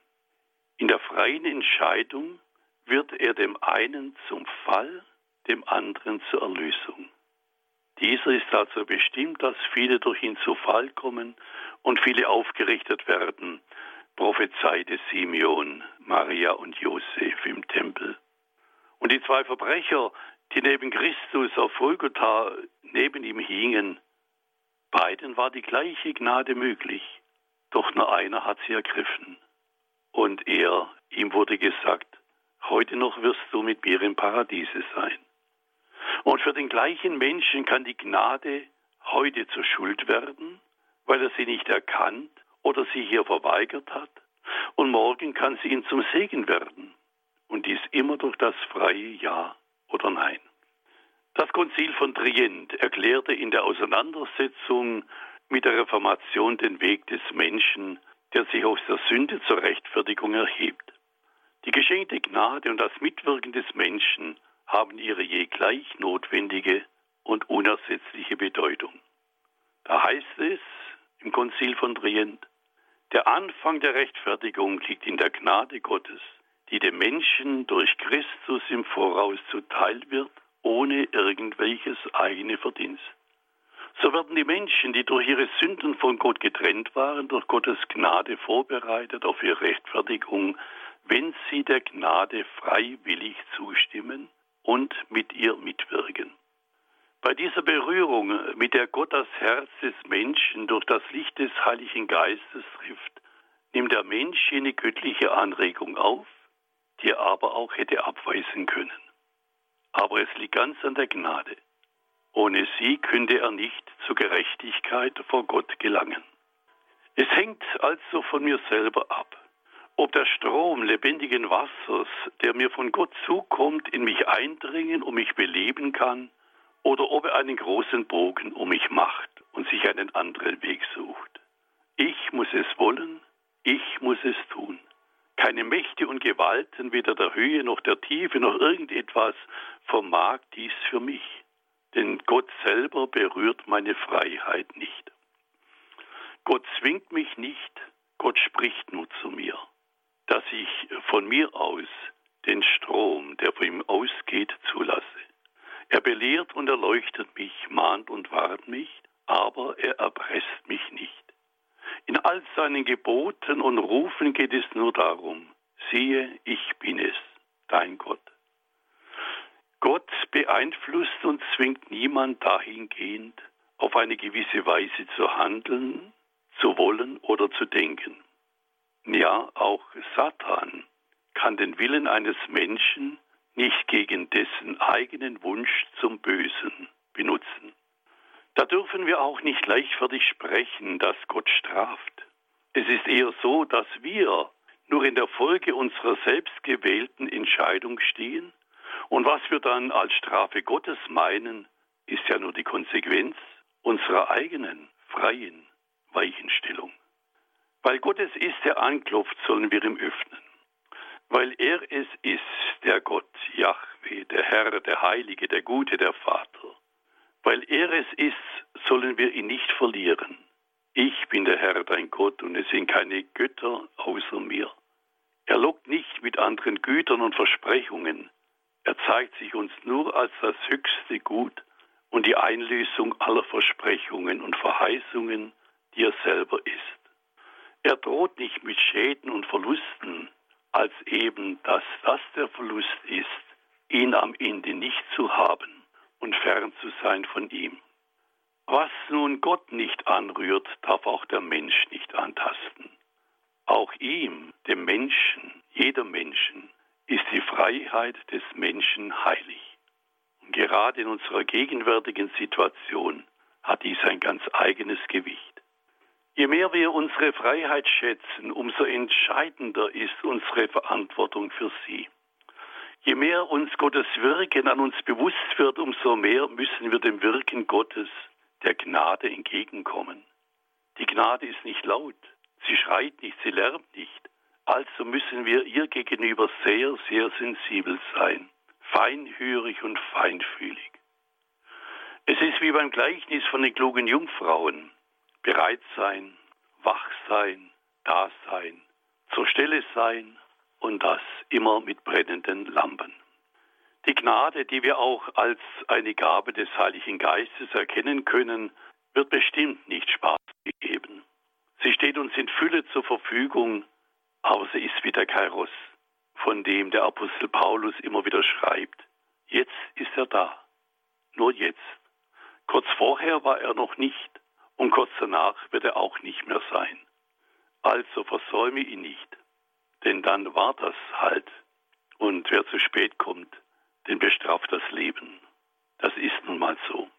In der freien Entscheidung wird er dem einen zum Fall, dem anderen zur Erlösung. Dieser ist also bestimmt, dass viele durch ihn zu Fall kommen und viele aufgerichtet werden, prophezeite Simeon, Maria und Josef im Tempel. Und die zwei Verbrecher, die neben Christus auf Golgotha neben ihm hingen, beiden war die gleiche Gnade möglich, doch nur einer hat sie ergriffen. Und er, ihm wurde gesagt, heute noch wirst du mit mir im Paradiese sein. Und für den gleichen Menschen kann die Gnade heute zur Schuld werden, weil er sie nicht erkannt oder sie hier verweigert hat. Und morgen kann sie ihm zum Segen werden. Und dies immer durch das freie Ja oder Nein. Das Konzil von Trient erklärte in der Auseinandersetzung mit der Reformation den Weg des Menschen, der sich aus der Sünde zur Rechtfertigung erhebt. Die geschenkte Gnade und das Mitwirken des Menschen haben ihre je gleich notwendige und unersetzliche Bedeutung. Da heißt es im Konzil von Trient, der Anfang der Rechtfertigung liegt in der Gnade Gottes, die dem Menschen durch Christus im Voraus zuteil wird, ohne irgendwelches eigene Verdienst. So werden die Menschen, die durch ihre Sünden von Gott getrennt waren, durch Gottes Gnade vorbereitet auf ihre Rechtfertigung, wenn sie der Gnade freiwillig zustimmen und mit ihr mitwirken. Bei dieser Berührung, mit der Gott das Herz des Menschen durch das Licht des Heiligen Geistes trifft, nimmt der Mensch jene göttliche Anregung auf, die er aber auch hätte abweisen können. Aber es liegt ganz an der Gnade. Ohne sie könnte er nicht zur Gerechtigkeit vor Gott gelangen. Es hängt also von mir selber ab ob der Strom lebendigen Wassers, der mir von Gott zukommt, in mich eindringen und mich beleben kann, oder ob er einen großen Bogen um mich macht und sich einen anderen Weg sucht. Ich muss es wollen, ich muss es tun. Keine Mächte und Gewalten, weder der Höhe noch der Tiefe noch irgendetwas vermag dies für mich, denn Gott selber berührt meine Freiheit nicht. Gott zwingt mich nicht, Gott spricht nur zu mir dass ich von mir aus den Strom, der von ihm ausgeht, zulasse. Er belehrt und erleuchtet mich, mahnt und warnt mich, aber er erpresst mich nicht. In all seinen Geboten und Rufen geht es nur darum, siehe, ich bin es, dein Gott. Gott beeinflusst und zwingt niemand dahingehend, auf eine gewisse Weise zu handeln, zu wollen oder zu denken. Ja, auch Satan kann den Willen eines Menschen nicht gegen dessen eigenen Wunsch zum Bösen benutzen. Da dürfen wir auch nicht leichtfertig sprechen, dass Gott straft. Es ist eher so, dass wir nur in der Folge unserer selbstgewählten Entscheidung stehen und was wir dann als Strafe Gottes meinen, ist ja nur die Konsequenz unserer eigenen freien Weichenstellung. Weil Gott es ist, der anklopft, sollen wir ihm öffnen. Weil er es ist, der Gott, Yahweh, der Herr, der Heilige, der Gute, der Vater. Weil er es ist, sollen wir ihn nicht verlieren. Ich bin der Herr, dein Gott, und es sind keine Götter außer mir. Er lockt nicht mit anderen Gütern und Versprechungen. Er zeigt sich uns nur als das höchste Gut und die Einlösung aller Versprechungen und Verheißungen, die er selber ist. Er droht nicht mit Schäden und Verlusten, als eben, dass das der Verlust ist, ihn am Ende nicht zu haben und fern zu sein von ihm. Was nun Gott nicht anrührt, darf auch der Mensch nicht antasten. Auch ihm, dem Menschen, jeder Menschen, ist die Freiheit des Menschen heilig. Und gerade in unserer gegenwärtigen Situation hat dies ein ganz eigenes Gewicht. Je mehr wir unsere Freiheit schätzen, umso entscheidender ist unsere Verantwortung für sie. Je mehr uns Gottes Wirken an uns bewusst wird, umso mehr müssen wir dem Wirken Gottes, der Gnade, entgegenkommen. Die Gnade ist nicht laut, sie schreit nicht, sie lärmt nicht. Also müssen wir ihr gegenüber sehr, sehr sensibel sein, feinhörig und feinfühlig. Es ist wie beim Gleichnis von den klugen Jungfrauen. bereit sein, wach sein, da sein, zur Stelle sein und das immer mit brennenden Lampen. Die Gnade, die wir auch als eine Gabe des Heiligen Geistes erkennen können, wird bestimmt nicht Spaß gegeben. Sie steht uns in Fülle zur Verfügung, aber sie ist wie der Kairos, von dem der Apostel Paulus immer wieder schreibt. Jetzt ist er da. Nur jetzt. Kurz vorher war er noch nicht und kurz danach wird er auch nicht mehr sein. Also versäume ihn nicht, denn dann war das halt. Und wer zu spät kommt, den bestraft das Leben. Das ist nun mal so.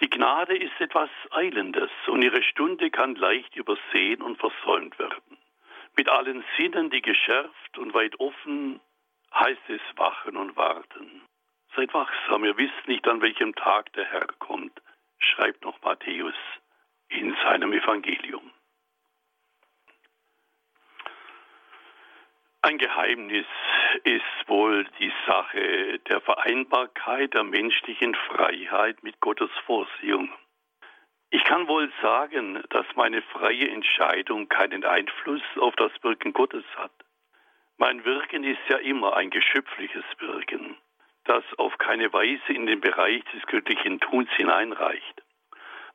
Die Gnade ist etwas Eilendes und ihre Stunde kann leicht übersehen und versäumt werden. Mit allen Sinnen, die geschärft und weit offen, heißt es wachen und warten. Seid wachsam, ihr wisst nicht, an welchem Tag der Herr kommt, schreibt noch Matthäus in seinem Evangelium. Ein Geheimnis ist wohl die Sache der Vereinbarkeit der menschlichen Freiheit mit Gottes Vorsehung. Ich kann wohl sagen, dass meine freie Entscheidung keinen Einfluss auf das Wirken Gottes hat. Mein Wirken ist ja immer ein geschöpfliches Wirken, das auf keine Weise in den Bereich des göttlichen Tuns hineinreicht.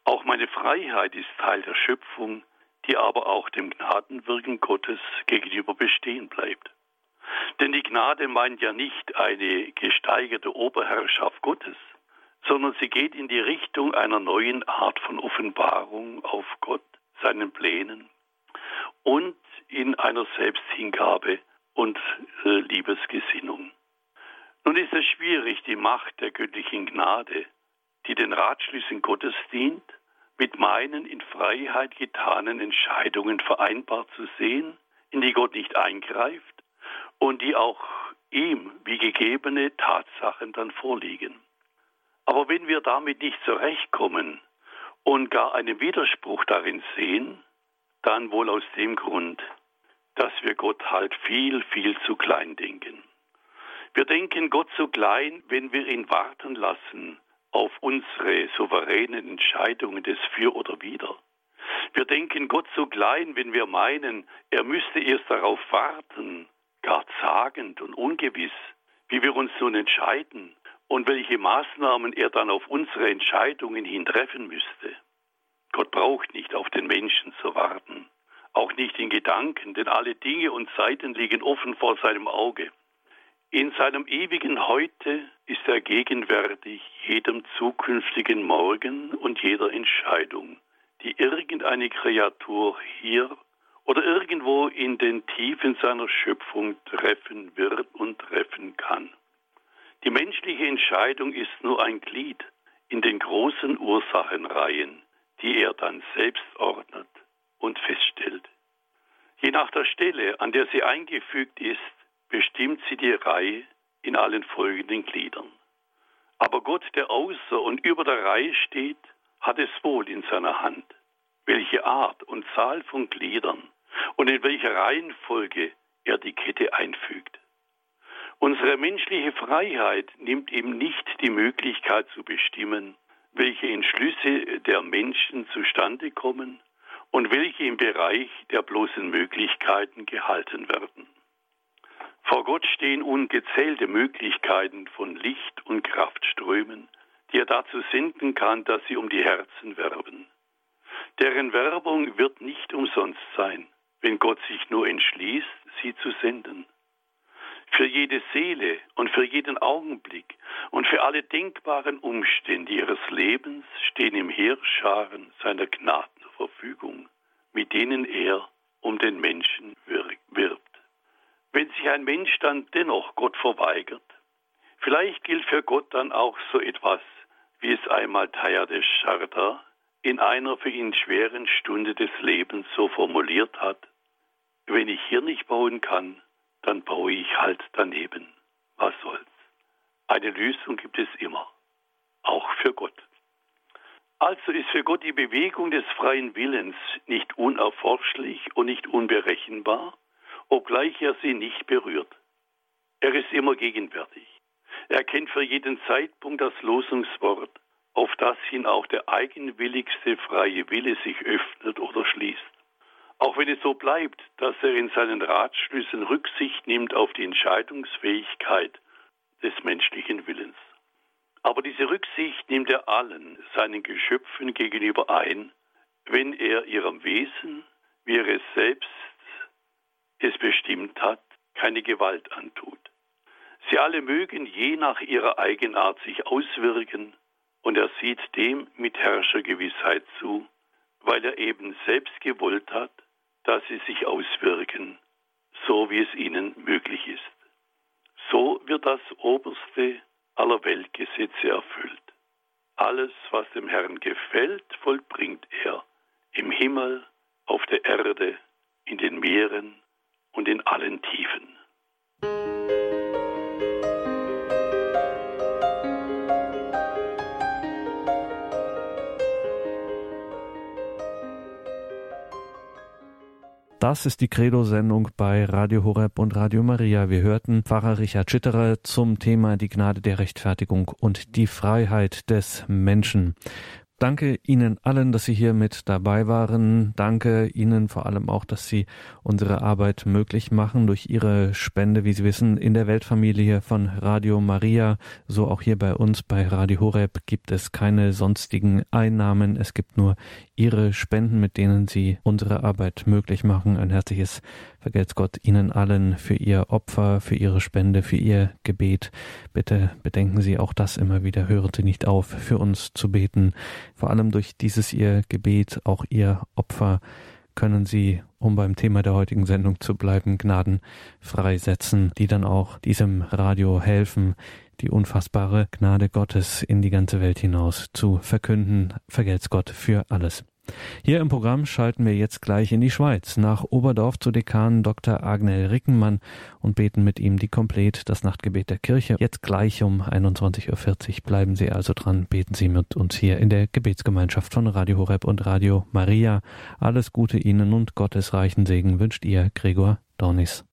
Auch meine Freiheit ist Teil der Schöpfung, die aber auch dem Gnadenwirken Gottes gegenüber bestehen bleibt. Denn die Gnade meint ja nicht eine gesteigerte Oberherrschaft Gottes, sondern sie geht in die Richtung einer neuen Art von Offenbarung auf Gott, seinen Plänen und in einer Selbsthingabe und äh, Liebesgesinnung. Nun ist es schwierig, die Macht der göttlichen Gnade, die den Ratschlüssen Gottes dient, mit meinen in Freiheit getanen Entscheidungen vereinbar zu sehen, in die Gott nicht eingreift und die auch ihm wie gegebene Tatsachen dann vorliegen. Aber wenn wir damit nicht zurechtkommen und gar einen Widerspruch darin sehen, dann wohl aus dem Grund, dass wir Gott halt viel, viel zu klein denken. Wir denken Gott zu klein, wenn wir ihn warten lassen auf unsere souveränen Entscheidungen des Für oder Wider. Wir denken Gott so klein, wenn wir meinen, er müsste erst darauf warten, gar zagend und ungewiss, wie wir uns nun entscheiden und welche Maßnahmen er dann auf unsere Entscheidungen hin treffen müsste. Gott braucht nicht auf den Menschen zu warten, auch nicht in Gedanken, denn alle Dinge und Zeiten liegen offen vor seinem Auge. In seinem ewigen Heute ist er gegenwärtig jedem zukünftigen Morgen und jeder Entscheidung, die irgendeine Kreatur hier oder irgendwo in den Tiefen seiner Schöpfung treffen wird und treffen kann. Die menschliche Entscheidung ist nur ein Glied in den großen Ursachenreihen, die er dann selbst ordnet und feststellt. Je nach der Stelle, an der sie eingefügt ist, bestimmt sie die Reihe in allen folgenden Gliedern. Aber Gott, der außer und über der Reihe steht, hat es wohl in seiner Hand, welche Art und Zahl von Gliedern und in welcher Reihenfolge er die Kette einfügt. Unsere menschliche Freiheit nimmt ihm nicht die Möglichkeit zu bestimmen, welche Entschlüsse der Menschen zustande kommen und welche im Bereich der bloßen Möglichkeiten gehalten werden. Vor Gott stehen ungezählte Möglichkeiten von Licht und Kraftströmen, die er dazu senden kann, dass sie um die Herzen werben. Deren Werbung wird nicht umsonst sein, wenn Gott sich nur entschließt, sie zu senden. Für jede Seele und für jeden Augenblick und für alle denkbaren Umstände ihres Lebens stehen im Heerscharen seiner Gnaden zur Verfügung, mit denen er um den Menschen wirbt. Wenn sich ein Mensch dann dennoch Gott verweigert, vielleicht gilt für Gott dann auch so etwas, wie es einmal de Chardin in einer für ihn schweren Stunde des Lebens so formuliert hat, wenn ich hier nicht bauen kann, dann baue ich halt daneben. Was soll's? Eine Lösung gibt es immer, auch für Gott. Also ist für Gott die Bewegung des freien Willens nicht unerforschlich und nicht unberechenbar, obgleich er sie nicht berührt. Er ist immer gegenwärtig. Er kennt für jeden Zeitpunkt das Losungswort auf das hin auch der eigenwilligste freie Wille sich öffnet oder schließt. Auch wenn es so bleibt, dass er in seinen Ratschlüssen Rücksicht nimmt auf die Entscheidungsfähigkeit des menschlichen Willens. Aber diese Rücksicht nimmt er allen seinen Geschöpfen gegenüber ein, wenn er ihrem Wesen, wie er es selbst es bestimmt hat, keine Gewalt antut. Sie alle mögen je nach ihrer Eigenart sich auswirken, und er sieht dem mit Herrschergewissheit zu, weil er eben selbst gewollt hat, dass sie sich auswirken, so wie es ihnen möglich ist. So wird das oberste aller Weltgesetze erfüllt. Alles, was dem Herrn gefällt, vollbringt er im Himmel, auf der Erde, in den Meeren und in allen Tiefen.
Das ist die Credo-Sendung bei Radio Horeb und Radio Maria. Wir hörten Pfarrer Richard Schitterer zum Thema die Gnade der Rechtfertigung und die Freiheit des Menschen. Danke Ihnen allen, dass Sie hier mit dabei waren. Danke Ihnen vor allem auch, dass Sie unsere Arbeit möglich machen durch Ihre Spende, wie Sie wissen, in der Weltfamilie von Radio Maria. So auch hier bei uns bei Radio Horeb gibt es keine sonstigen Einnahmen. Es gibt nur Ihre Spenden, mit denen Sie unsere Arbeit möglich machen. Ein herzliches Vergelt's Gott Ihnen allen für Ihr Opfer, für Ihre Spende, für Ihr Gebet. Bitte bedenken Sie auch das immer wieder. Hören Sie nicht auf, für uns zu beten. Vor allem durch dieses Ihr Gebet, auch Ihr Opfer, können Sie, um beim Thema der heutigen Sendung zu bleiben, Gnaden freisetzen, die dann auch diesem Radio helfen, die unfassbare Gnade Gottes in die ganze Welt hinaus zu verkünden. Vergelt's Gott für alles. Hier im Programm schalten wir jetzt gleich in die Schweiz, nach Oberdorf zu Dekan Dr. Agnel Rickenmann und beten mit ihm die Komplett, das Nachtgebet der Kirche. Jetzt gleich um 21.40 Uhr. Bleiben Sie also dran, beten Sie mit uns hier in der Gebetsgemeinschaft von Radio Horeb und Radio Maria. Alles Gute Ihnen und Gottes reichen Segen wünscht Ihr Gregor Dornis.